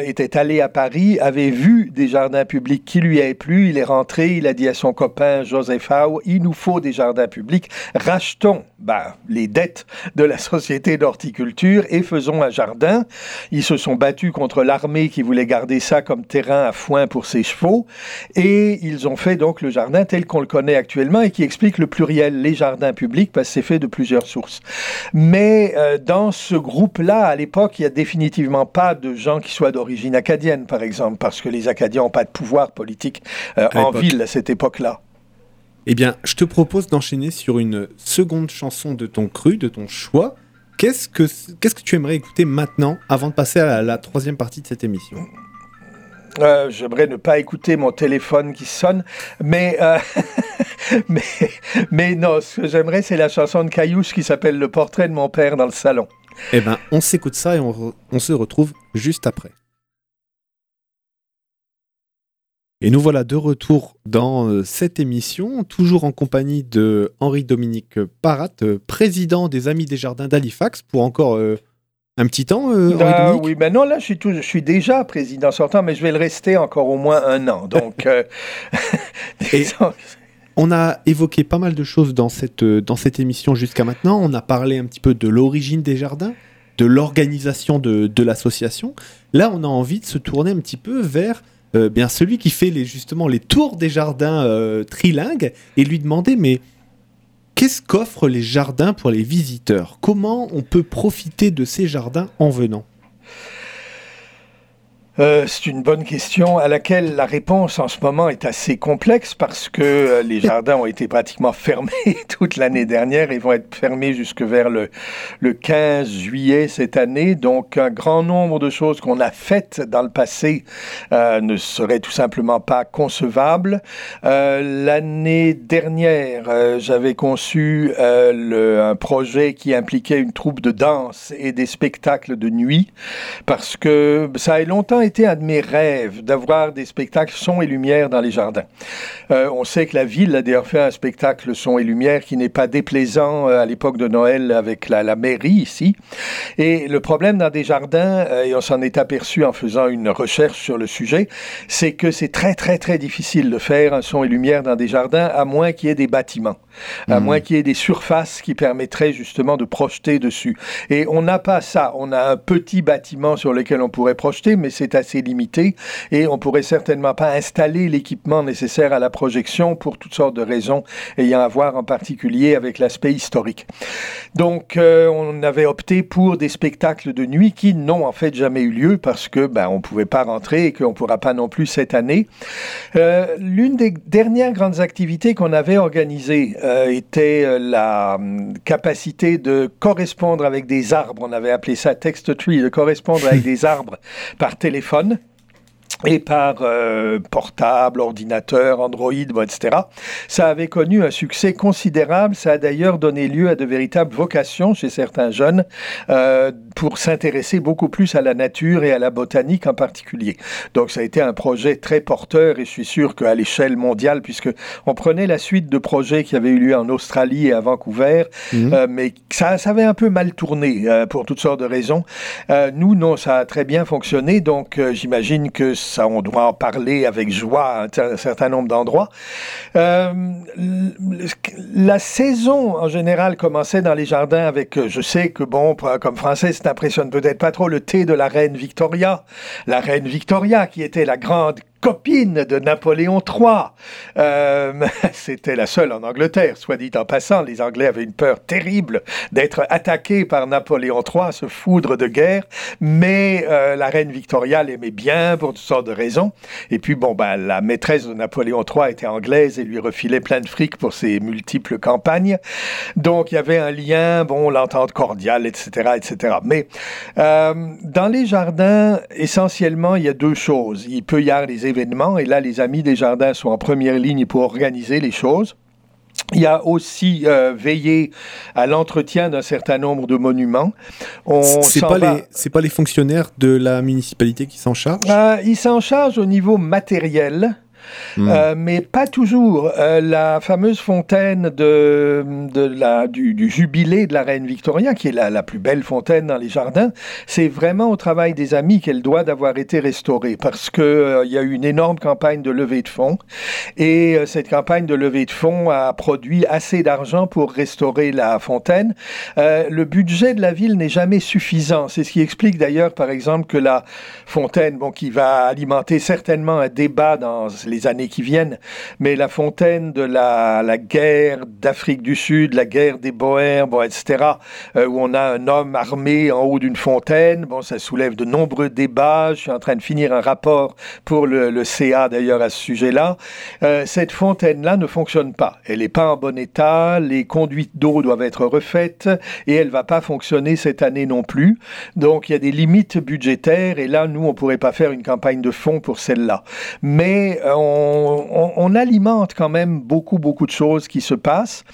était allé à Paris, avait vu des jardins publics qui lui avaient plu. Il est rentré, il a dit à son copain Joseph Howe, il nous faut des jardins publics, rachetons ben, les dettes de la société d'horticulture et faisons un jardin. Ils se sont battus contre l'armée qui voulait garder ça comme terrain à foin pour ses chevaux et ils ont fait donc le jardin tel qu'on le connaît actuellement et qui explique le pluriel les jardins publics parce que c'est fait de plusieurs sources. Mais euh, dans ce groupe-là, à l'époque, il n'y a définitivement pas de gens qui soient d'origine acadienne, par exemple, parce que les Acadiens n'ont pas de pouvoir politique euh, en ville à cette époque-là. Eh bien, je te propose d'enchaîner sur une seconde chanson de ton cru, de ton choix. Qu'est-ce que, qu'est-ce que tu aimerais écouter maintenant, avant de passer à la troisième partie de cette émission? Euh, J'aimerais ne pas écouter mon téléphone qui sonne, mais, euh, (laughs) mais, mais non, ce que j'aimerais, c'est la chanson de Caillouche qui s'appelle Le portrait de mon père dans le salon. Eh ben, on s'écoute ça et on, on se retrouve juste après. Et nous voilà de retour dans euh, cette émission, toujours en compagnie de Henri-Dominique Parat, président des Amis des Jardins d'Halifax, pour encore un petit temps, euh, ah, Oui, ben non, là, je suis, je suis déjà président sortant, mais je vais le rester encore au moins un an. Donc, euh, (laughs) on a évoqué pas mal de choses dans cette, dans cette émission jusqu'à maintenant. On a parlé un petit peu de l'origine des jardins, de l'organisation de, de l'association. Là, on a envie de se tourner un petit peu vers euh, bien celui qui fait les, justement les tours des jardins euh, trilingues et lui demander mais qu'est-ce qu'offrent les jardins pour les visiteurs? Comment on peut profiter de ces jardins en venant? Euh, c'est une bonne question à laquelle la réponse en ce moment est assez complexe parce que euh, les (laughs) jardins ont été pratiquement fermés (laughs) toute l'année dernière et vont être fermés jusque vers le, le 15 juillet cette année. Donc un grand nombre de choses qu'on a faites dans le passé euh, ne seraient tout simplement pas concevables. l'année dernière, j'avais conçu le, un projet qui impliquait une troupe de danse et des spectacles de nuit parce que ça a longtemps été été un de mes rêves d'avoir des spectacles son et lumière dans les jardins. Euh, on sait que la ville a d'ailleurs fait un spectacle son et lumière qui n'est pas déplaisant euh, à l'époque de Noël avec la, la, mairie ici. Et le problème dans des jardins, euh, et on s'en est aperçu en faisant une recherche sur le sujet, c'est que c'est très très très difficile de faire un son et lumière dans des jardins à moins qu'il y ait des bâtiments, à hmm. moins qu'il y ait des surfaces qui permettraient justement de projeter dessus. Et on n'a pas ça. On a un petit bâtiment sur lequel on pourrait projeter, mais c'est assez limité et on pourrait certainement pas installer l'équipement nécessaire à la projection pour toutes sortes de raisons ayant à voir en particulier avec l'aspect historique. Donc euh, on avait opté pour des spectacles de nuit qui n'ont en fait jamais eu lieu parce que ben on pouvait pas rentrer et qu'on pourra pas non plus cette année. Euh, l'une des dernières grandes activités qu'on avait organisées euh, était la hum, capacité de correspondre avec des arbres. On avait appelé ça text tree, de correspondre avec (laughs) des arbres par téléphone téléphone. Et par euh, portable, ordinateur, Android, etc. Ça avait connu un succès considérable. Ça a d'ailleurs donné lieu à de véritables vocations chez certains jeunes euh, pour s'intéresser beaucoup plus à la nature et à la botanique en particulier. Donc ça a été un projet très porteur et je suis sûr qu'à l'échelle mondiale, puisque on prenait la suite de projets qui avaient eu lieu en Australie et à Vancouver, mhm. euh, mais ça, ça, avait un peu mal tourné pour toutes sortes de raisons. nous, non, ça a très bien fonctionné. Donc j'imagine que ça, on doit en parler avec joie à un certain nombre d'endroits. Euh, la saison, en général, commençait dans les jardins avec, euh, je sais que, bon, comme français, ça n'impressionne peut-être pas trop, le thé de la reine Victoria. La reine Victoria, qui était la grande copine de Napoléon III. Euh, (laughs) c'était la seule en Angleterre, soit dit en passant. Les Anglais avaient une peur terrible d'être attaqués par Napoléon III, ce foudre de guerre. Mais euh, la reine Victoria l'aimait bien pour toutes sortes de raisons. Et puis, bon, ben, la maîtresse de Napoléon III était anglaise et lui refilait plein de fric pour ses multiples campagnes. Donc, il y avait un lien, bon, l'entente cordiale, etc., etc. Mais euh, dans les jardins, essentiellement, il y a deux choses. Il peut y avoir les événements, et là, les Amis des Jardins sont en première ligne pour organiser les choses. Il y a aussi euh, veillé à l'entretien d'un certain nombre de monuments. C'est pas, les, pas les fonctionnaires de la municipalité qui s'en chargent? Euh, Ils s'en chargent au niveau matériel. Hmm. Euh, mais pas toujours. Euh, la fameuse fontaine de, la, du, jubilé de la reine Victoria, qui est la, plus belle fontaine dans les jardins, c'est vraiment au travail des amis qu'elle doit d'avoir été restaurée parce qu'il euh, y a eu une énorme campagne de levée de fonds et cette campagne de levée de fonds a produit assez d'argent pour restaurer la fontaine. le budget de la ville n'est jamais suffisant. C'est ce qui explique d'ailleurs, par exemple, que la fontaine, bon, qui va alimenter certainement un débat dans les années qui viennent, mais la fontaine de la, guerre d'Afrique du Sud, la guerre des Boers, etc., euh, où on a un homme armé en haut d'une fontaine, bon, ça soulève de nombreux débats. Je suis en train de finir un rapport pour le, CA d'ailleurs à ce sujet-là. Euh, cette fontaine-là ne fonctionne pas. Elle n'est pas en bon état, les conduites d'eau doivent être refaites et elle va pas fonctionner cette année non plus. Donc il y a des limites budgétaires et là, nous, on pourrait pas faire une campagne de fonds pour celle-là. Mais euh, on, alimente quand même beaucoup, beaucoup de choses qui se passent.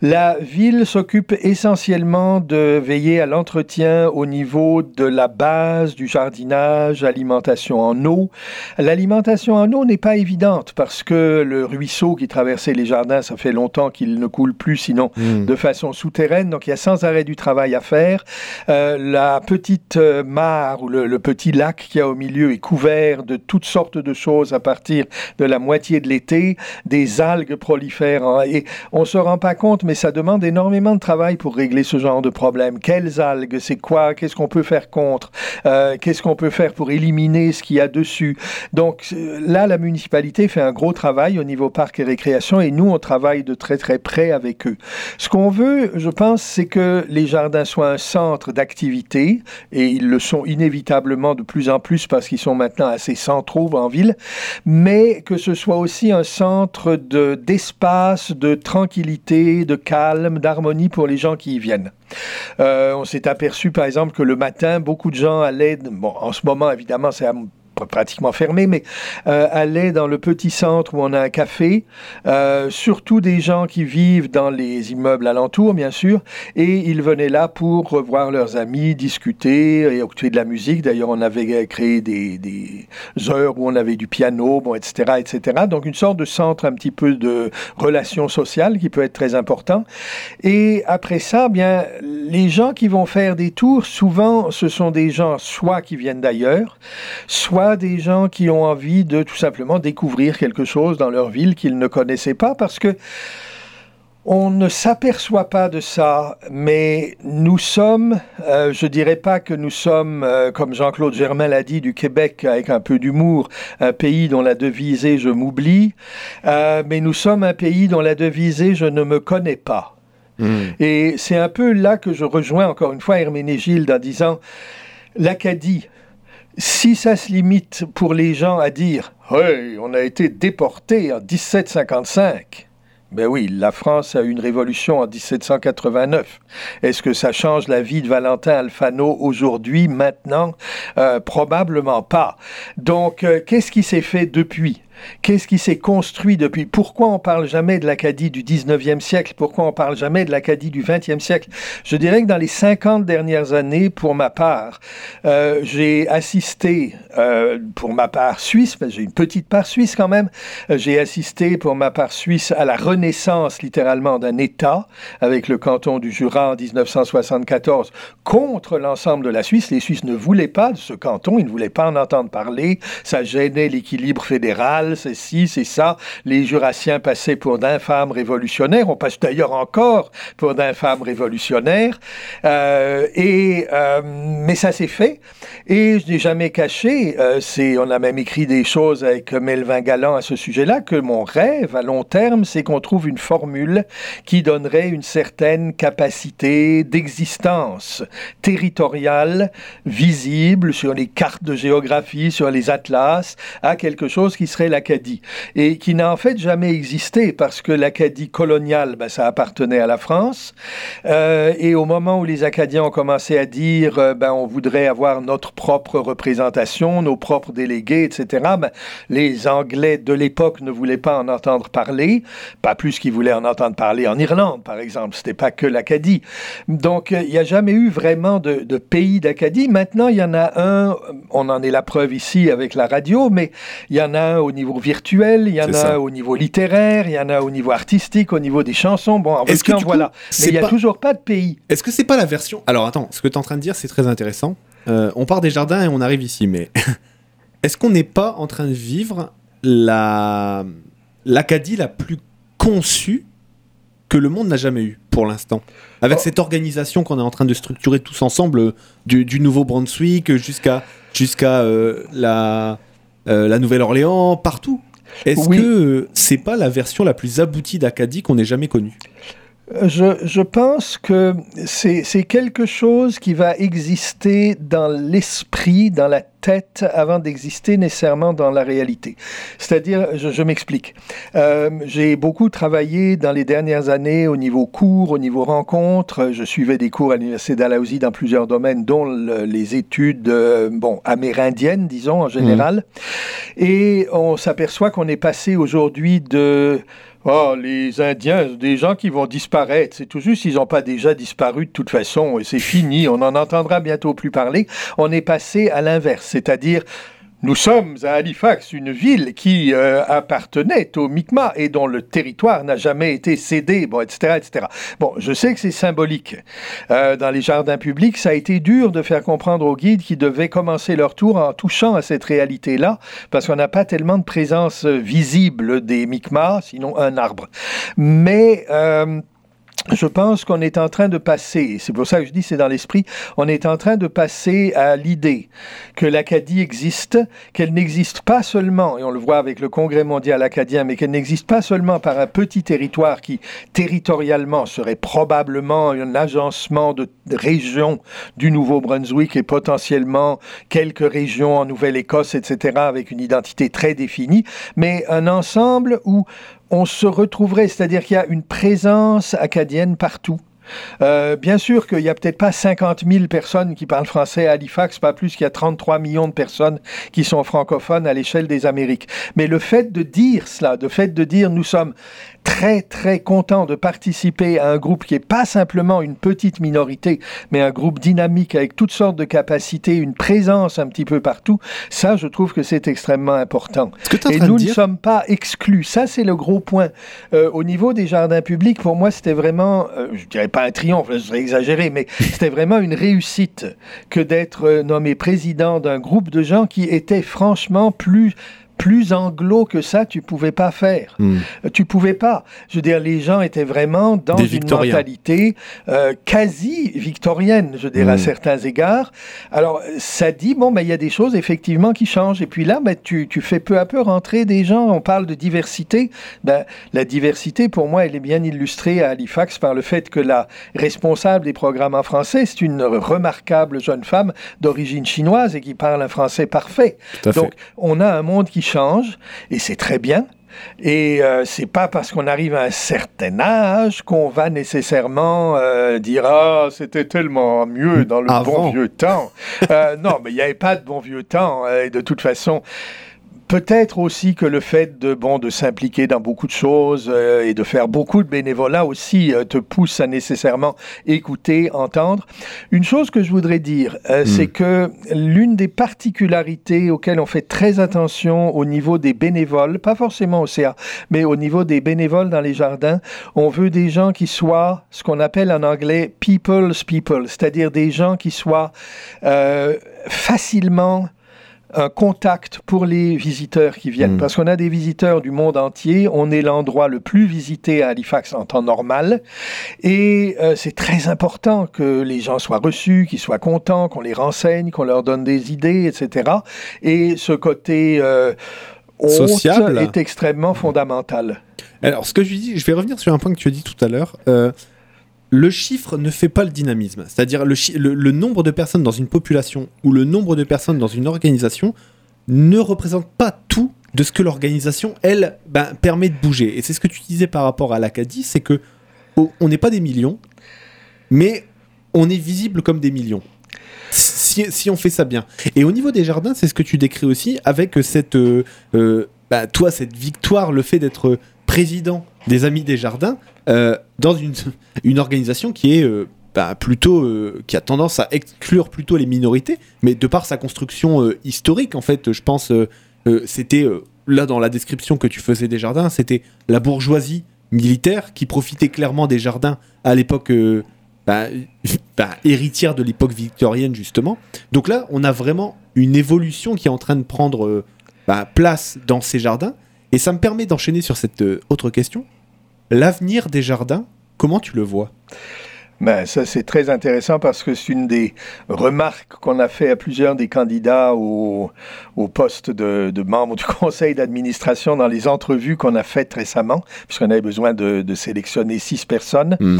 La ville s'occupe essentiellement de veiller à l'entretien au niveau de la base du jardinage, alimentation en eau. L'alimentation en eau n'est pas évidente parce que le ruisseau qui traversait les jardins, ça fait longtemps qu'il ne coule plus, sinon hmm. de façon souterraine. Donc il y a sans arrêt du travail à faire. Euh, la petite euh, mare ou le, le petit lac qu'il y a au milieu est couvert de toutes sortes de choses à partir de la moitié de l'été, des algues prolifèrent. Hein. et on se rend pas compte, mais ça demande énormément de travail pour régler ce genre de problème. Quelles algues? C'est quoi? Qu'est-ce qu'on peut faire contre? Euh, Qu'est-ce qu'on peut faire pour éliminer ce qu'il y a dessus? Donc euh, là, la municipalité fait un gros travail au niveau parc et récréation et nous, on travaille de très très près avec eux. Ce qu'on veut, je pense, c'est que les jardins soient un centre d'activité et ils le sont inévitablement de plus en plus parce qu'ils sont maintenant assez centraux en ville, mais que ce soit aussi un centre d'espace, de tranquillité, de calme, d'harmonie pour les gens qui y viennent. Euh, on s'est aperçu, par exemple, que le matin, beaucoup de gens allaient, bon, en ce moment, évidemment, c'est pratiquement fermé, mais euh, aller dans le petit centre où on a un café, euh, surtout des gens qui vivent dans les immeubles alentours, bien sûr, et ils venaient là pour revoir leurs amis, discuter et écouter de la musique. D'ailleurs, on avait créé des, des, heures où on avait du piano, bon, etc., etc. Donc, une sorte de centre un petit peu de relations sociales qui peut être très important. Et après ça, bien, les gens qui vont faire des tours, souvent, ce sont des gens soit qui viennent d'ailleurs, soit des gens qui ont envie de tout simplement découvrir quelque chose dans leur ville qu'ils ne connaissaient pas parce que on ne s'aperçoit pas de ça, mais nous sommes, euh, je dirais pas que nous sommes, euh, comme Jean-Claude Germain l'a dit, du Québec avec un peu d'humour, un pays dont la devise est je m'oublie, euh, mais nous sommes un pays dont la devise est je ne me connais pas. Hmm. Et c'est un peu là que je rejoins encore une fois Herménégilde en disant l'Acadie, si ça se limite pour les gens à dire Hey, on a été déporté en 1755. Ben oui, la France a eu une révolution en 1789. Est-ce que ça change la vie de Valentin Alfano aujourd'hui, maintenant? Euh, Probablement pas. Donc, euh, qu'est-ce qui s'est fait depuis? Qu'est-ce qui s'est construit depuis? Pourquoi on parle jamais de l'Acadie du 19e siècle? Pourquoi on parle jamais de l'Acadie du 20e siècle? Je dirais que dans les 50 dernières années, pour ma part, euh, j'ai assisté, euh, pour ma part suisse, j'ai une petite part suisse quand même, euh, j'ai assisté pour ma part suisse à la renaissance littéralement d'un État avec le canton du Jura en 1974 contre l'ensemble de la Suisse. Les Suisses ne voulaient pas de ce canton, ils ne voulaient pas en entendre parler, ça gênait l'équilibre fédéral c'est ci, c'est ça. Les Jurassiens passaient pour d'infâmes révolutionnaires. On passe d'ailleurs encore pour d'infâmes révolutionnaires. Euh, et, euh, mais ça s'est fait. Et je n'ai jamais caché, euh, on a même écrit des choses avec Melvin Galland à ce sujet-là, que mon rêve à long terme, c'est qu'on trouve une formule qui donnerait une certaine capacité d'existence territoriale, visible sur les cartes de géographie, sur les atlas, à quelque chose qui serait l'Acadie, et qui n'a en fait jamais existé parce que l'Acadie coloniale, ben, ça appartenait à la France, euh, et au moment où les Acadiens ont commencé à dire, euh, ben, on voudrait avoir notre propre représentation, nos propres délégués, etc., ben, les Anglais de l'époque ne voulaient pas en entendre parler, pas plus qu'ils voulaient en entendre parler en Irlande, par exemple, c'était pas que l'Acadie. Donc, euh, il n'y a jamais eu vraiment de, de pays d'Acadie. Maintenant, il y en a un, on en est la preuve ici avec la radio, mais il y en a un au niveau niveau virtuel, il y en a au niveau littéraire, il y en a au niveau artistique, au niveau des chansons. Bon, en que voilà. Mais il n'y a toujours pas de pays. Est-ce que c'est pas la version Alors attends, ce que tu es en train de dire, c'est très intéressant. Euh, on part des jardins et on arrive ici, mais (laughs) est-ce qu'on n'est pas en train de vivre la l'Acadie la plus conçue que le monde n'a jamais eue pour l'instant? Avec oh. cette organisation qu'on est en train de structurer tous ensemble, euh, du, du Nouveau-Brunswick jusqu'à jusqu'à euh, la, euh, la Nouvelle-Orléans, partout. Est-ce que c'est pas la version la plus aboutie d'Acadie qu'on ait jamais connue? Je, pense que c'est quelque chose qui va exister dans l'esprit, dans la tête, avant d'exister nécessairement dans la réalité. C'est-à-dire, je, m'explique. Euh, j'ai beaucoup travaillé dans les dernières années au niveau cours, au niveau rencontres. Je suivais des cours à l'Université d'Alaousie dans plusieurs domaines, dont les études euh, bon, amérindiennes, disons, en général. Mmh. Et on s'aperçoit qu'on est passé aujourd'hui de Oh, les Indiens, des gens qui vont disparaître. C'est tout juste, ils n'ont pas déjà disparu de toute façon et c'est fini. On en entendra bientôt plus parler. On est passé à l'inverse, c'est-à-dire nous sommes à Halifax, une ville qui euh, appartenait aux Mi'kmaq et dont le territoire n'a jamais été cédé, bon, etc., etc. Bon, je sais que c'est symbolique. Euh, dans les jardins publics, ça a été dur de faire comprendre aux guides qui devaient commencer leur tour en touchant à cette réalité-là, parce qu'on n'a pas tellement de présence visible des Mi'kmaq, sinon un arbre. Mais euh, je pense qu'on est en train de passer, c'est pour ça que je dis c'est dans l'esprit, on est en train de passer à l'idée que l'Acadie existe, qu'elle n'existe pas seulement, et on le voit avec le Congrès mondial acadien, mais qu'elle n'existe pas seulement par un petit territoire qui territorialement serait probablement un agencement de régions du Nouveau-Brunswick et potentiellement quelques régions en Nouvelle-Écosse, etc., avec une identité très définie, mais un ensemble où on se retrouverait, c'est-à-dire qu'il y a une présence acadienne partout. Euh, bien sûr qu'il n'y a peut-être pas 50 000 personnes qui parlent français à Halifax, pas plus qu'il y a 33 millions de personnes qui sont francophones à l'échelle des Amériques. Mais le fait de dire cela, le fait de dire nous sommes très très content de participer à un groupe qui n'est pas simplement une petite minorité, mais un groupe dynamique avec toutes sortes de capacités, une présence un petit peu partout. Ça, je trouve que c'est extrêmement important. Et nous ne sommes pas exclus. Ça, c'est le gros point. Euh, au niveau des jardins publics, pour moi, c'était vraiment, euh, je dirais pas un triomphe, je serais exagéré, mais (laughs) c'était vraiment une réussite que d'être euh, nommé président d'un groupe de gens qui étaient franchement plus plus anglo que ça, tu pouvais pas faire. Euh, tu pouvais pas. Je veux dire, les gens étaient vraiment dans une mentalité euh, quasi victorienne, je dirais, à hmm. certains égards. Alors, ça dit, bon, mais il y a des choses effectivement qui changent. Et puis là, ben, tu, tu, fais peu à peu rentrer des gens. On parle de diversité. Ben, la diversité, pour moi, elle est bien illustrée à Halifax par le fait que la responsable des programmes en français, c'est une remarquable jeune femme d'origine chinoise et qui parle un français parfait. Donc, on a un monde qui change change, et c'est très bien. Et euh, c'est pas parce qu'on arrive à un certain âge qu'on va nécessairement euh, dire ah c'était tellement mieux dans le bon vieux temps. Euh, non, mais il n'y avait pas de bon vieux temps. Et de toute façon, Peut-être aussi que le fait de bon de s'impliquer dans beaucoup de choses euh, et de faire beaucoup de bénévolat aussi euh, te pousse à nécessairement écouter, entendre. Une chose que je voudrais dire, euh, hmm. c'est que l'une des particularités auxquelles on fait très attention au niveau des bénévoles, pas forcément au CA, mais au niveau des bénévoles dans les jardins, on veut des gens qui soient ce qu'on appelle en anglais people's people, c'est-à-dire des gens qui soient facilement un contact pour les visiteurs qui viennent. Mm. Parce qu'on a des visiteurs du monde entier. On est l'endroit le plus visité à Halifax en temps normal. Et euh, c'est très important que les gens soient reçus, qu'ils soient contents, qu'on les renseigne, qu'on leur donne des idées, etc. Et ce côté euh, social est extrêmement fondamental. Alors, ce que je dis, je vais revenir sur un point que tu as dit tout à l'heure. Euh, le chiffre ne fait pas le dynamisme. C'est-à-dire le, nombre de personnes dans une population ou le nombre de personnes dans une organisation ne représente pas tout de ce que l'organisation, elle, ben, permet de bouger. Et c'est ce que tu disais par rapport à l'Acadie, c'est que on n'est pas des millions, mais on est visible comme des millions. Si, on fait ça bien. Et au niveau des jardins, c'est ce que tu décris aussi avec cette, euh, euh, bah, toi, cette victoire, le fait d'être président des Amis des Jardins, euh, dans une, (laughs) une, organisation qui est euh, bah, plutôt euh, qui a tendance à exclure plutôt les minorités, mais de par sa construction historique, en fait, je pense, c'était là dans la description que tu faisais des jardins, c'était la bourgeoisie militaire qui profitait clairement des jardins à l'époque bah, (laughs) bah, héritière de l'époque victorienne justement. Donc là, on a vraiment une évolution qui est en train de prendre place dans ces jardins, et ça me permet d'enchaîner sur cette autre question. L'avenir des jardins, comment tu le vois? Ben, ça, c'est très intéressant parce que c'est une des remarques qu'on a fait à plusieurs des candidats au, au poste de, de membre du (laughs) conseil d'administration dans les entrevues qu'on a faites récemment, puisqu'on avait besoin de, de sélectionner six personnes. Hmm.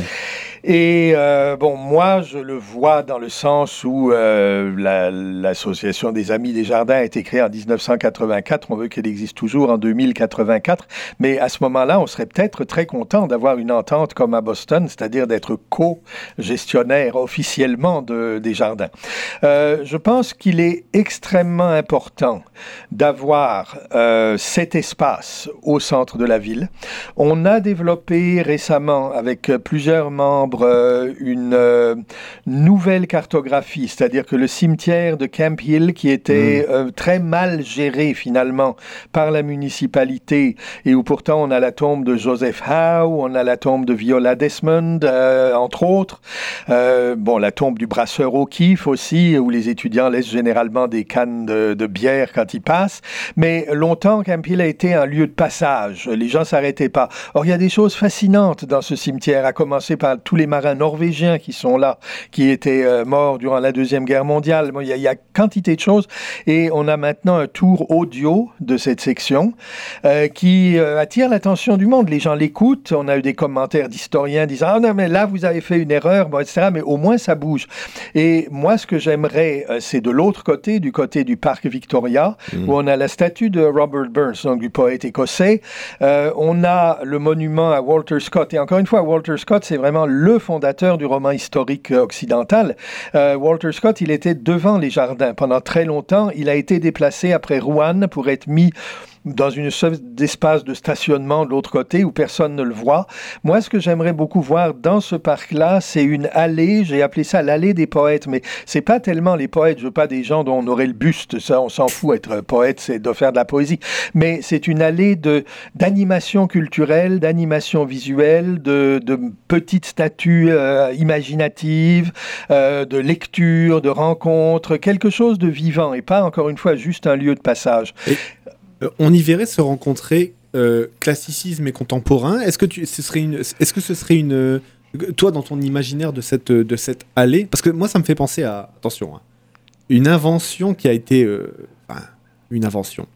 Et euh, bon, moi, je le vois dans le sens où euh, l'Association des Amis des Jardins a été créée en 1984. On veut qu'elle existe toujours en 2084. Mais à ce moment-là, on serait peut-être très content d'avoir une entente comme à Boston, c'est-à-dire d'être co- gestionnaire officiellement de, des jardins. Euh, je pense qu'il est extrêmement important d'avoir cet espace au centre de la ville. On a développé récemment avec plusieurs membres euh, une euh, nouvelle cartographie, c'est-à-dire que le cimetière de Camp Hill, qui était Mm. euh, très mal géré finalement par la municipalité et où pourtant on a la tombe de Joseph Howe, on a la tombe de Viola Desmond, entre autres. Bon, la tombe du brasseur O'Keefe aussi, où les étudiants laissent généralement des cannes de, de bière quand ils passent. Mais longtemps, Camp Hill a été un lieu de passage. Les gens s'arrêtaient pas. Or, il y a des choses fascinantes dans ce cimetière, à commencer par tous les marins norvégiens qui sont là, qui étaient euh, morts durant la Deuxième Guerre mondiale. Bon, il, y a, il y a quantité de choses. Et on a maintenant un tour audio de cette section euh, qui euh, attire l'attention du monde. Les gens l'écoutent. On a eu des commentaires d'historiens disant Ah non, mais là, vous avez fait une erreur, bon, etc. Mais au moins, ça bouge. Et moi, ce que j'aimerais, c'est de l'autre côté, du côté du parc Victoria, Mm. où on a la statue de Robert Burns, donc du poète écossais. Euh, on a le monument à Walter Scott. Et encore une fois, Walter Scott, c'est vraiment le fondateur du roman historique occidental. Euh, Walter Scott, il était devant les jardins. Pendant très longtemps, il a été déplacé après Rouen pour être mis dans une sorte d'espace de stationnement de l'autre côté où personne ne le voit. Moi, ce que j'aimerais beaucoup voir dans ce parc-là, c'est une allée, j'ai appelé ça l'allée des poètes, mais c'est pas tellement les poètes, je veux pas des gens dont on aurait le buste, ça, on s'en fout, être poète, c'est de faire de la poésie, mais c'est une allée de d'animation culturelle, d'animation visuelle, de, petites statues euh, imaginatives, euh, de lecture, de rencontres, quelque chose de vivant et pas encore une fois juste un lieu de passage. On y verrait se rencontrer euh, classicisme et contemporain. Est-ce que, ce serait une, est-ce que ce serait une. euh, Toi, dans ton imaginaire de cette, de cette allée? Parce que moi, ça me fait penser à. Attention, hein, une invention qui a été. euh, une invention.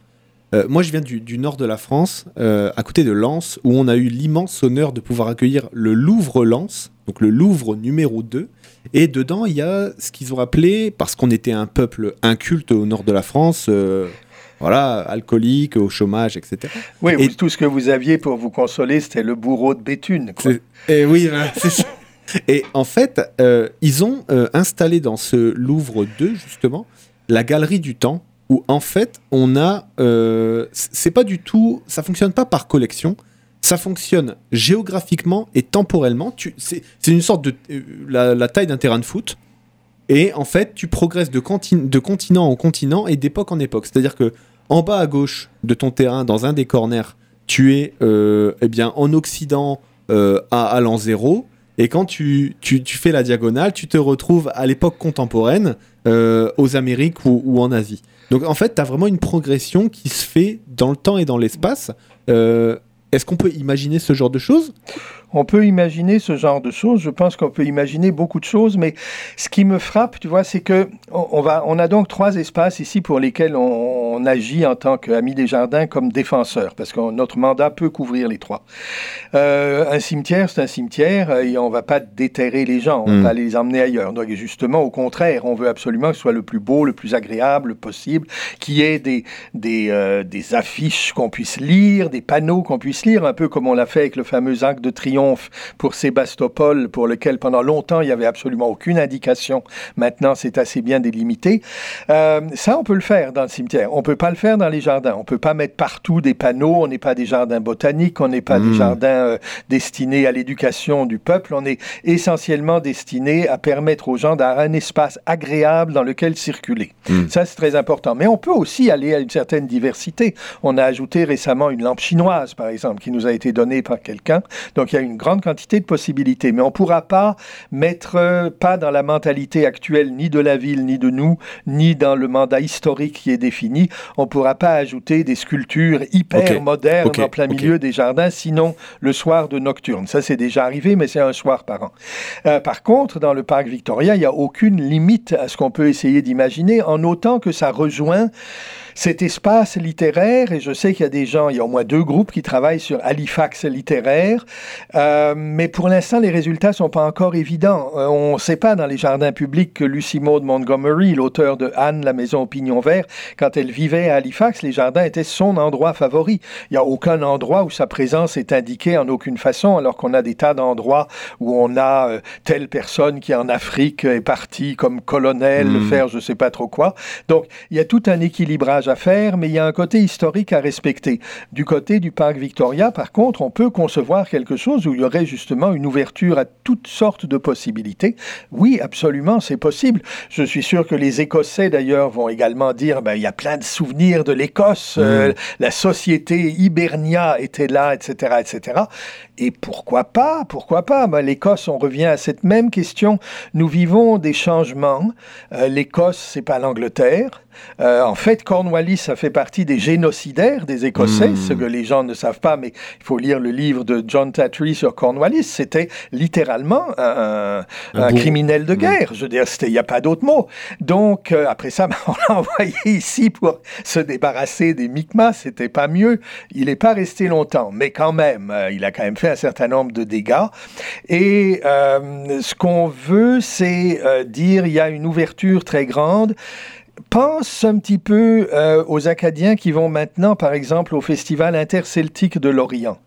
Euh, moi, je viens du, nord de la France, euh, à côté de Lens, où on a eu l'immense honneur de pouvoir accueillir le Louvre-Lens, donc le Louvre numéro 2. Et dedans, il y a ce qu'ils ont appelé, parce qu'on était un peuple inculte au nord de la France, euh, voilà, alcoolique, au chômage, etc. Oui, Et- tout ce que vous aviez pour vous consoler, c'était le bourreau de Béthune. quoi. Et oui, voilà, (laughs) c'est ça. Et en fait, euh, ils ont euh, installé dans ce Louvre 2, justement, la galerie du temps, où en fait, on a. euh, c'est pas du tout. Ça fonctionne pas par collection. Ça fonctionne géographiquement et temporellement. Tu- C'est c'est une sorte de. euh, la, la taille d'un terrain de foot. Et en fait, tu progresses de, conti- de continent en continent et d'époque en époque. C'est-à-dire que en bas à gauche de ton terrain, dans un des corners, tu es euh, eh bien, en Occident euh, à, l'an zéro. Et quand tu, tu, fais la diagonale, tu te retrouves à l'époque contemporaine, euh, aux Amériques ou, ou en Asie. Donc en fait, tu as vraiment une progression qui se fait dans le temps et dans l'espace. Est-ce qu'on peut imaginer ce genre de choses? On peut imaginer ce genre de choses. Je pense qu'on peut imaginer beaucoup de choses, mais ce qui me frappe, tu vois, c'est que on, on va, on a donc trois espaces ici pour lesquels on, on agit en tant qu'amis des jardins comme défenseurs, parce que notre mandat peut couvrir les trois. Euh, un cimetière, c'est un cimetière, euh, et on va pas déterrer les gens, on va Mm. pas les emmener ailleurs. Donc justement, au contraire, on veut absolument que ce soit le plus beau, le plus agréable possible, qu'il y ait des, des, euh, des affiches qu'on puisse lire, des panneaux qu'on puisse lire, un peu comme on l'a fait avec le fameux Arc de Triomphe pour Sébastopol, pour lequel pendant longtemps il n'y avait absolument aucune indication. Maintenant, c'est assez bien délimité. Euh, ça, on peut le faire dans le cimetière. On peut pas le faire dans les jardins. On peut pas mettre partout des panneaux. On n'est pas des jardins botaniques. On n'est pas des jardins euh, destinés à l'éducation du peuple. On est essentiellement destinés à permettre aux gens d'avoir un espace agréable dans lequel circuler. Mm. Ça, c'est très important. Mais on peut aussi aller à une certaine diversité. On a ajouté récemment une lampe chinoise, par exemple, qui nous a été donnée par quelqu'un. Donc, il y a une grande quantité de possibilités. Mais on ne pourra pas mettre, euh, pas dans la mentalité actuelle, ni de la ville, ni de nous, ni dans le mandat historique qui est défini, on ne pourra pas ajouter des sculptures hyper modernes en plein milieu des jardins, sinon le soir de nocturne. Ça, c'est déjà arrivé, mais c'est un soir par an. Euh, par contre, dans le parc Victoria, il n'y a aucune limite à ce qu'on peut essayer d'imaginer, en autant que ça rejoint cet espace littéraire, et je sais qu'il y a des gens, il y a au moins deux groupes qui travaillent sur Halifax littéraire, Euh, mais pour l'instant, les résultats sont pas encore évidents. Euh, on ne sait pas dans les jardins publics que Lucy Maud Montgomery, l'auteur de Anne, la maison au pignon vert, quand elle vivait à Halifax, les jardins étaient son endroit favori. Il n'y a aucun endroit où sa présence est indiquée en aucune façon, alors qu'on a des tas d'endroits où on a euh, telle personne qui en Afrique est partie comme colonel hmm. faire je sais pas trop quoi. Donc, il y a tout un équilibrage à faire, mais il y a un côté historique à respecter. Du côté du parc Victoria, par contre, on peut concevoir quelque chose où il y aurait justement une ouverture à toutes sortes de possibilités. Oui, absolument, c'est possible. Je suis sûr que les Écossais, d'ailleurs, vont également dire, ben, il y a plein de souvenirs de l'Écosse, euh, mmh. la société Hibernia était là, etc., etc. Et pourquoi pas Pourquoi pas? Ben, L'Écosse, on revient à cette même question. Nous vivons des changements. Euh, L'Écosse, c'est pas l'Angleterre. Euh, en fait, Cornwallis, ça fait partie des génocidaires des Écossais, hmm. ce que les gens ne savent pas, mais il faut lire le livre de John Tatry sur Cornwallis. C'était littéralement un, criminel de hmm. guerre. Je veux dire, il n'y a pas d'autre mot. Donc, euh, après ça, (laughs) on l'a envoyé ici pour se débarrasser des Mi'kmaq. C'était pas mieux. Il n'est pas resté longtemps, mais quand même, euh, il a quand même fait un certain nombre de dégâts. Et ce qu'on veut, c'est dire il y a une ouverture très grande pense un petit peu euh, aux Acadiens qui vont maintenant, par exemple, au Festival interceltique de l'Orient.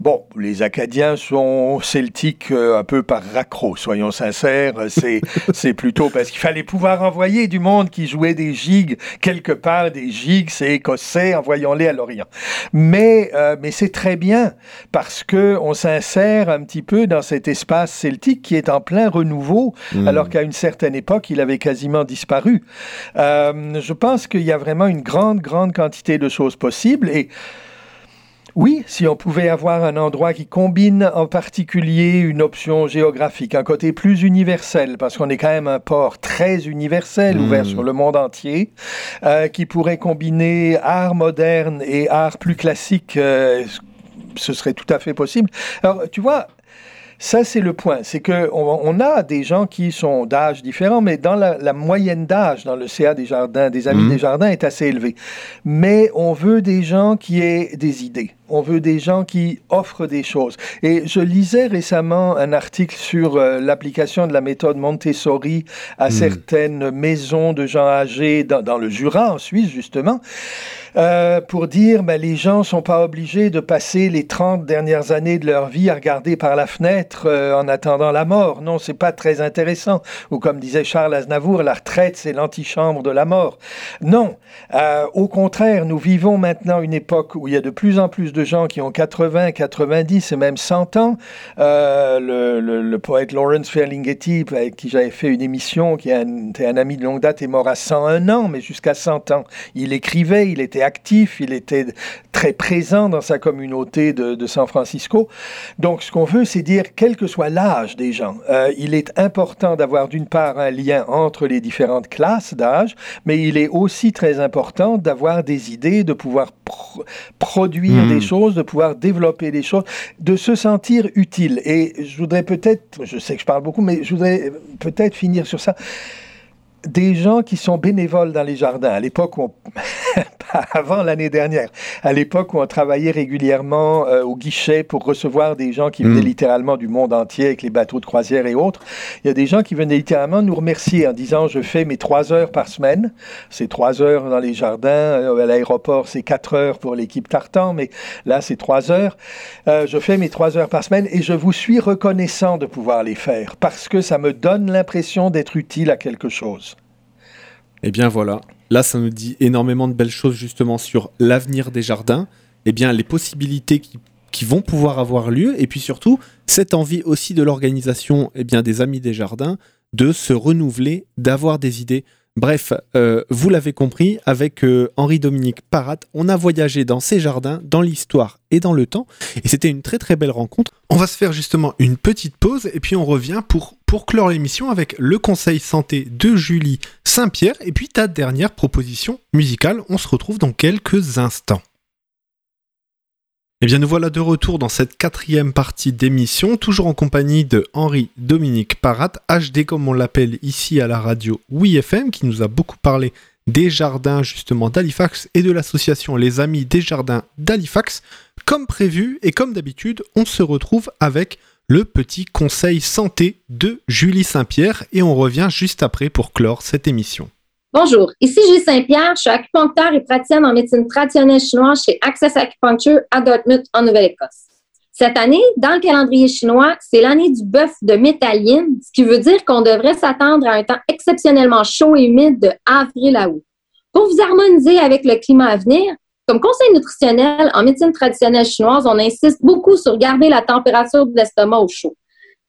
Bon, les Acadiens sont celtiques euh, un peu par raccro, soyons sincères. C'est, (laughs) c'est plutôt parce qu'il fallait pouvoir envoyer du monde qui jouait des gigues quelque part. Des gigues, c'est écossais, envoyons-les à l'Orient. Mais, euh, mais c'est très bien parce que on s'insère un petit peu dans cet espace celtique qui est en plein renouveau, hmm. alors qu'à une certaine époque, il avait quasiment disparu. Euh, je pense qu'il y a vraiment une grande, grande quantité de choses possibles et oui, si on pouvait avoir un endroit qui combine en particulier une option géographique, un côté plus universel, parce qu'on est quand même un port très universel, hmm. ouvert sur le monde entier, euh, qui pourrait combiner art moderne et art plus classique, euh, ce serait tout à fait possible. Alors, tu vois, ça, c'est le point. C'est qu'on on a des gens qui sont d'âge différents, mais dans la, moyenne d'âge, dans le CA des jardins, des amis mhm. des jardins, est assez élevée. Mais on veut des gens qui aient des idées. On veut des gens qui offrent des choses. Et je lisais récemment un article sur euh, l'application de la méthode Montessori à mhm. certaines maisons de gens âgés dans, dans le Jura, en Suisse, justement. Euh, pour dire ben, les gens sont pas obligés de passer les 30 dernières années de leur vie à regarder par la fenêtre euh, en attendant la mort. Non, c'est pas très intéressant. Ou comme disait Charles Aznavour, la retraite, c'est l'antichambre de la mort. Non, au contraire, nous vivons maintenant une époque où il y a de plus en plus de gens qui ont 80, 90 et même 100 ans. Le, le, poète Lawrence Ferlinghetti, avec qui j'avais fait une émission, qui était un, un ami de longue date, est mort à 101 ans, mais jusqu'à 100 ans. Il écrivait, il était actif, il était très présent dans sa communauté de, San Francisco. Donc, ce qu'on veut, c'est dire, quel que soit l'âge des gens, euh, il est important d'avoir d'une part un lien entre les différentes classes d'âge, mais il est aussi très important d'avoir des idées, de pouvoir produire des hmm. De pouvoir développer des choses, de se sentir utile. Et je voudrais peut-être, je sais que je parle beaucoup, mais je voudrais peut-être finir sur ça des gens qui sont bénévoles dans les jardins. À l'époque où (laughs) avant l'année dernière, à l'époque où on travaillait régulièrement euh, au guichet pour recevoir des gens qui venaient mm. littéralement du monde entier avec les bateaux de croisière et autres, il y a des gens qui venaient littéralement nous remercier en disant je fais mes trois heures par semaine. C'est trois heures dans les jardins. Euh, à l'aéroport, c'est quatre heures pour l'équipe Tartan, mais là, c'est trois heures. Euh, je fais mes trois heures par semaine et je vous suis reconnaissant de pouvoir les faire parce que ça me donne l'impression d'être utile à quelque chose. Eh bien voilà, là ça nous dit énormément de belles choses justement sur l'avenir des jardins, eh bien les possibilités qui, vont pouvoir avoir lieu, et puis surtout cette envie aussi de l'organisation eh bien, des Amis des Jardins de se renouveler, d'avoir des idées. Bref, euh, vous l'avez compris, avec euh, Henri-Dominique Parat, on a voyagé dans ces jardins, dans l'histoire et dans le temps, et c'était une très très belle rencontre. On va se faire justement une petite pause, et puis on revient pour, pour clore l'émission avec le conseil santé de Julie Saint-Pierre, et puis ta dernière proposition musicale. On se retrouve dans quelques instants. Eh bien, nous voilà de retour dans cette quatrième partie d'émission, toujours en compagnie de Henri-Dominique Parat, HD comme on l'appelle ici à la radio WeFM, qui nous a beaucoup parlé des jardins justement d'Halifax et de l'association Les Amis des Jardins d'Halifax. Comme prévu et comme d'habitude, on se retrouve avec le petit conseil santé de Julie Saint-Pierre et on revient juste après pour clore cette émission. Bonjour, ici Julie Saint-Pierre, je suis acupuncteur et praticienne en médecine traditionnelle chinoise chez Access Acupuncture à Dartmouth en Nouvelle-Écosse. Cette année, dans le calendrier chinois, c'est l'année du bœuf de métalline, ce qui veut dire qu'on devrait s'attendre à un temps exceptionnellement chaud et humide de avril à août. Pour vous harmoniser avec le climat à venir, comme conseil nutritionnel en médecine traditionnelle chinoise, on insiste beaucoup sur garder la température de l'estomac au chaud,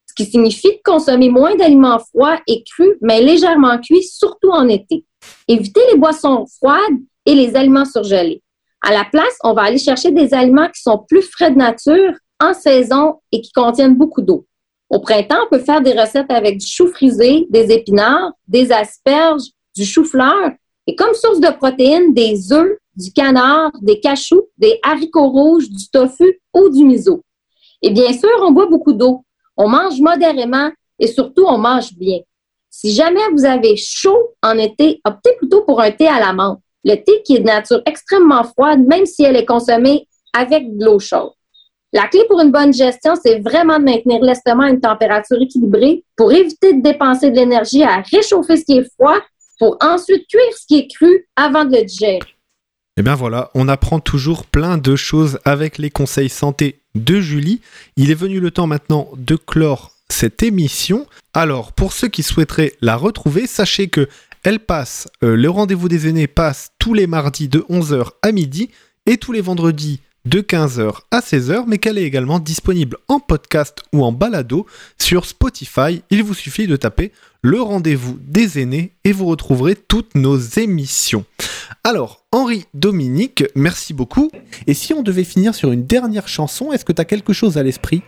ce qui signifie consommer moins d'aliments froids et crus, mais légèrement cuits, surtout en été. Évitez les boissons froides et les aliments surgelés. À la place, on va aller chercher des aliments qui sont plus frais de nature, en saison et qui contiennent beaucoup d'eau. Au printemps, on peut faire des recettes avec du chou frisé, des épinards, des asperges, du chou-fleur et comme source de protéines, des œufs, du canard, des cachous, des haricots rouges, du tofu ou du miso. Et bien sûr, on boit beaucoup d'eau. On mange modérément et surtout, on mange bien. Si jamais vous avez chaud en été, optez plutôt pour un thé à la menthe. Le thé qui est de nature extrêmement froide, même si elle est consommée avec de l'eau chaude. La clé pour une bonne gestion, c'est vraiment de maintenir l'estomac à une température équilibrée pour éviter de dépenser de l'énergie à réchauffer ce qui est froid pour ensuite cuire ce qui est cru avant de le digérer. Eh bien voilà, on apprend toujours plein de choses avec les conseils santé de Julie. Il est venu le temps maintenant de clore cette émission. Alors, pour ceux qui souhaiteraient la retrouver, sachez que elle passe, euh, le rendez-vous des aînés passe tous les mardis de 11h à midi et tous les vendredis de 15h à 16h, mais qu'elle est également disponible en podcast ou en balado sur Spotify. Il vous suffit de taper le rendez-vous des aînés et vous retrouverez toutes nos émissions. Alors, Henri Dominique, merci beaucoup. Et si on devait finir sur une dernière chanson, est-ce que tu as quelque chose à l'esprit?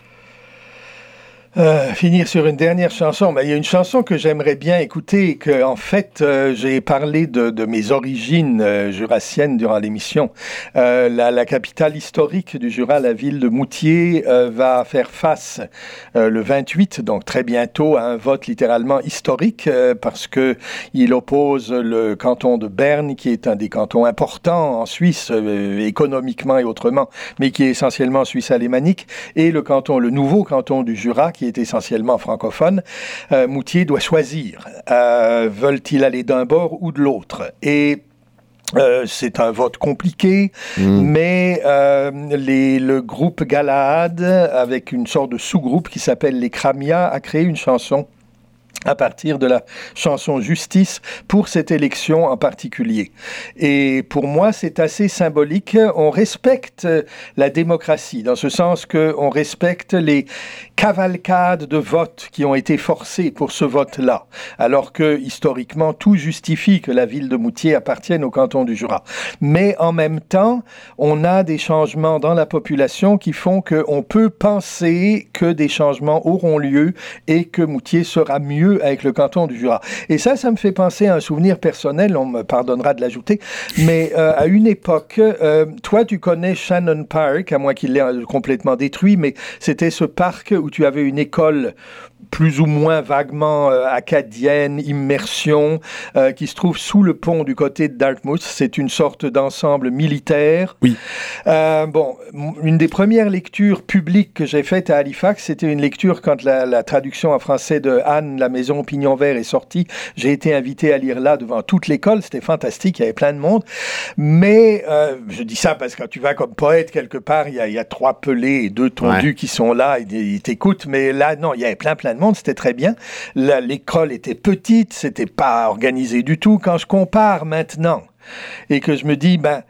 Euh, finir sur une dernière chanson. Ben, il y a une chanson que j'aimerais bien écouter et que, en fait, euh, j'ai parlé de, mes origines euh, jurassiennes durant l'émission. La, la, capitale historique du Jura, la ville de Moutier, va faire face le 28, donc très bientôt, à un vote littéralement historique parce que il oppose le canton de Berne, qui est un des cantons importants en Suisse, économiquement et autrement, mais qui est essentiellement suisse alémanique, et le canton, le nouveau canton du Jura, qui est essentiellement francophone, euh, Moutier doit choisir. Euh, veulent-ils aller d'un bord ou de l'autre? Et euh, c'est un vote compliqué, mmh. mais euh, les, le groupe Galahad, avec une sorte de sous-groupe qui s'appelle les Kramia, a créé une chanson à partir de la chanson Justice pour cette élection en particulier. Et pour moi, c'est assez symbolique. On respecte la démocratie, dans ce sens qu'on respecte les cavalcades de votes qui ont été forcées pour ce vote-là, alors que historiquement, tout justifie que la ville de Moutier appartienne au canton du Jura. Mais en même temps, on a des changements dans la population qui font qu'on peut penser que des changements auront lieu et que Moutier sera mieux avec le canton du Jura. Et ça, ça me fait penser à un souvenir personnel, on me pardonnera de l'ajouter, mais euh, à une époque, euh, toi, tu connais Shannon Park, à moins qu'il l'ait complètement détruit, mais c'était ce parc où tu avais une école plus ou moins vaguement euh, acadienne, immersion, euh, qui se trouve sous le pont du côté de Dartmouth. C'est une sorte d'ensemble militaire. Oui. Euh, bon, une des premières lectures publiques que j'ai faites à Halifax, c'était une lecture quand la, la, traduction en français de Anne, La Maison Pignon Vert est sortie. J'ai été invité à lire là devant toute l'école. C'était fantastique, il y avait plein de monde. Mais euh, je dis ça parce que quand tu vas comme poète quelque part, il y a, il y a trois pelés et deux tondus ouais. qui sont là, ils, ils t'écoutent. Mais là, non, il y avait plein, plein de monde, c'était très bien. L'école était petite, c'était pas organisé du tout. Quand je compare maintenant et que je me dis, ben,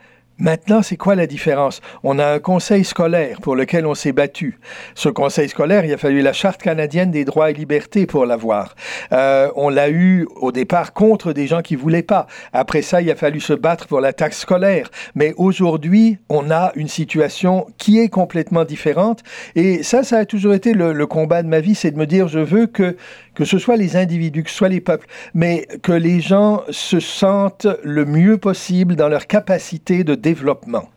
Maintenant, c'est quoi la différence? On a un conseil scolaire pour lequel on s'est battu. Ce conseil scolaire, il a fallu la Charte canadienne des droits et libertés pour l'avoir. Euh, on l'a eu au départ contre des gens qui voulaient pas. Après ça, il a fallu se battre pour la taxe scolaire. Mais aujourd'hui, on a une situation qui est complètement différente. Et ça, ça a toujours été le, le combat de ma vie, c'est de me dire, je veux que que ce soit les individus, que ce soit les peuples, mais que les gens se sentent le mieux possible dans leur capacité de développement.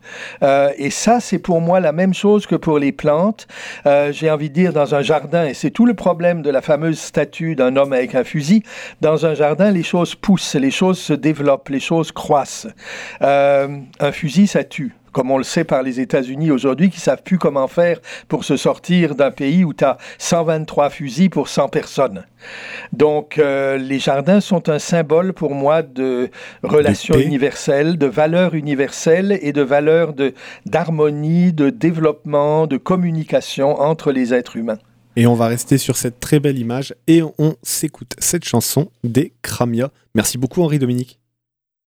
Euh, et ça, c'est pour moi la même chose que pour les plantes. Euh, J'ai envie de dire dans un jardin, et c'est tout le problème de la fameuse statue d'un homme avec un fusil. Dans un jardin, les choses poussent, les choses se développent, les choses croissent. Euh, un fusil, ça tue comme on le sait par les États-Unis aujourd'hui, qui savent plus comment faire pour se sortir d'un pays où tu as 123 fusils pour 100 personnes. Donc, euh, les jardins sont un symbole pour moi de relations universelles, de valeurs universelles et de valeurs d'harmonie, de développement, de communication entre les êtres humains. Et on va rester sur cette très belle image et on s'écoute cette chanson des Cramia. Merci beaucoup Henri Dominique.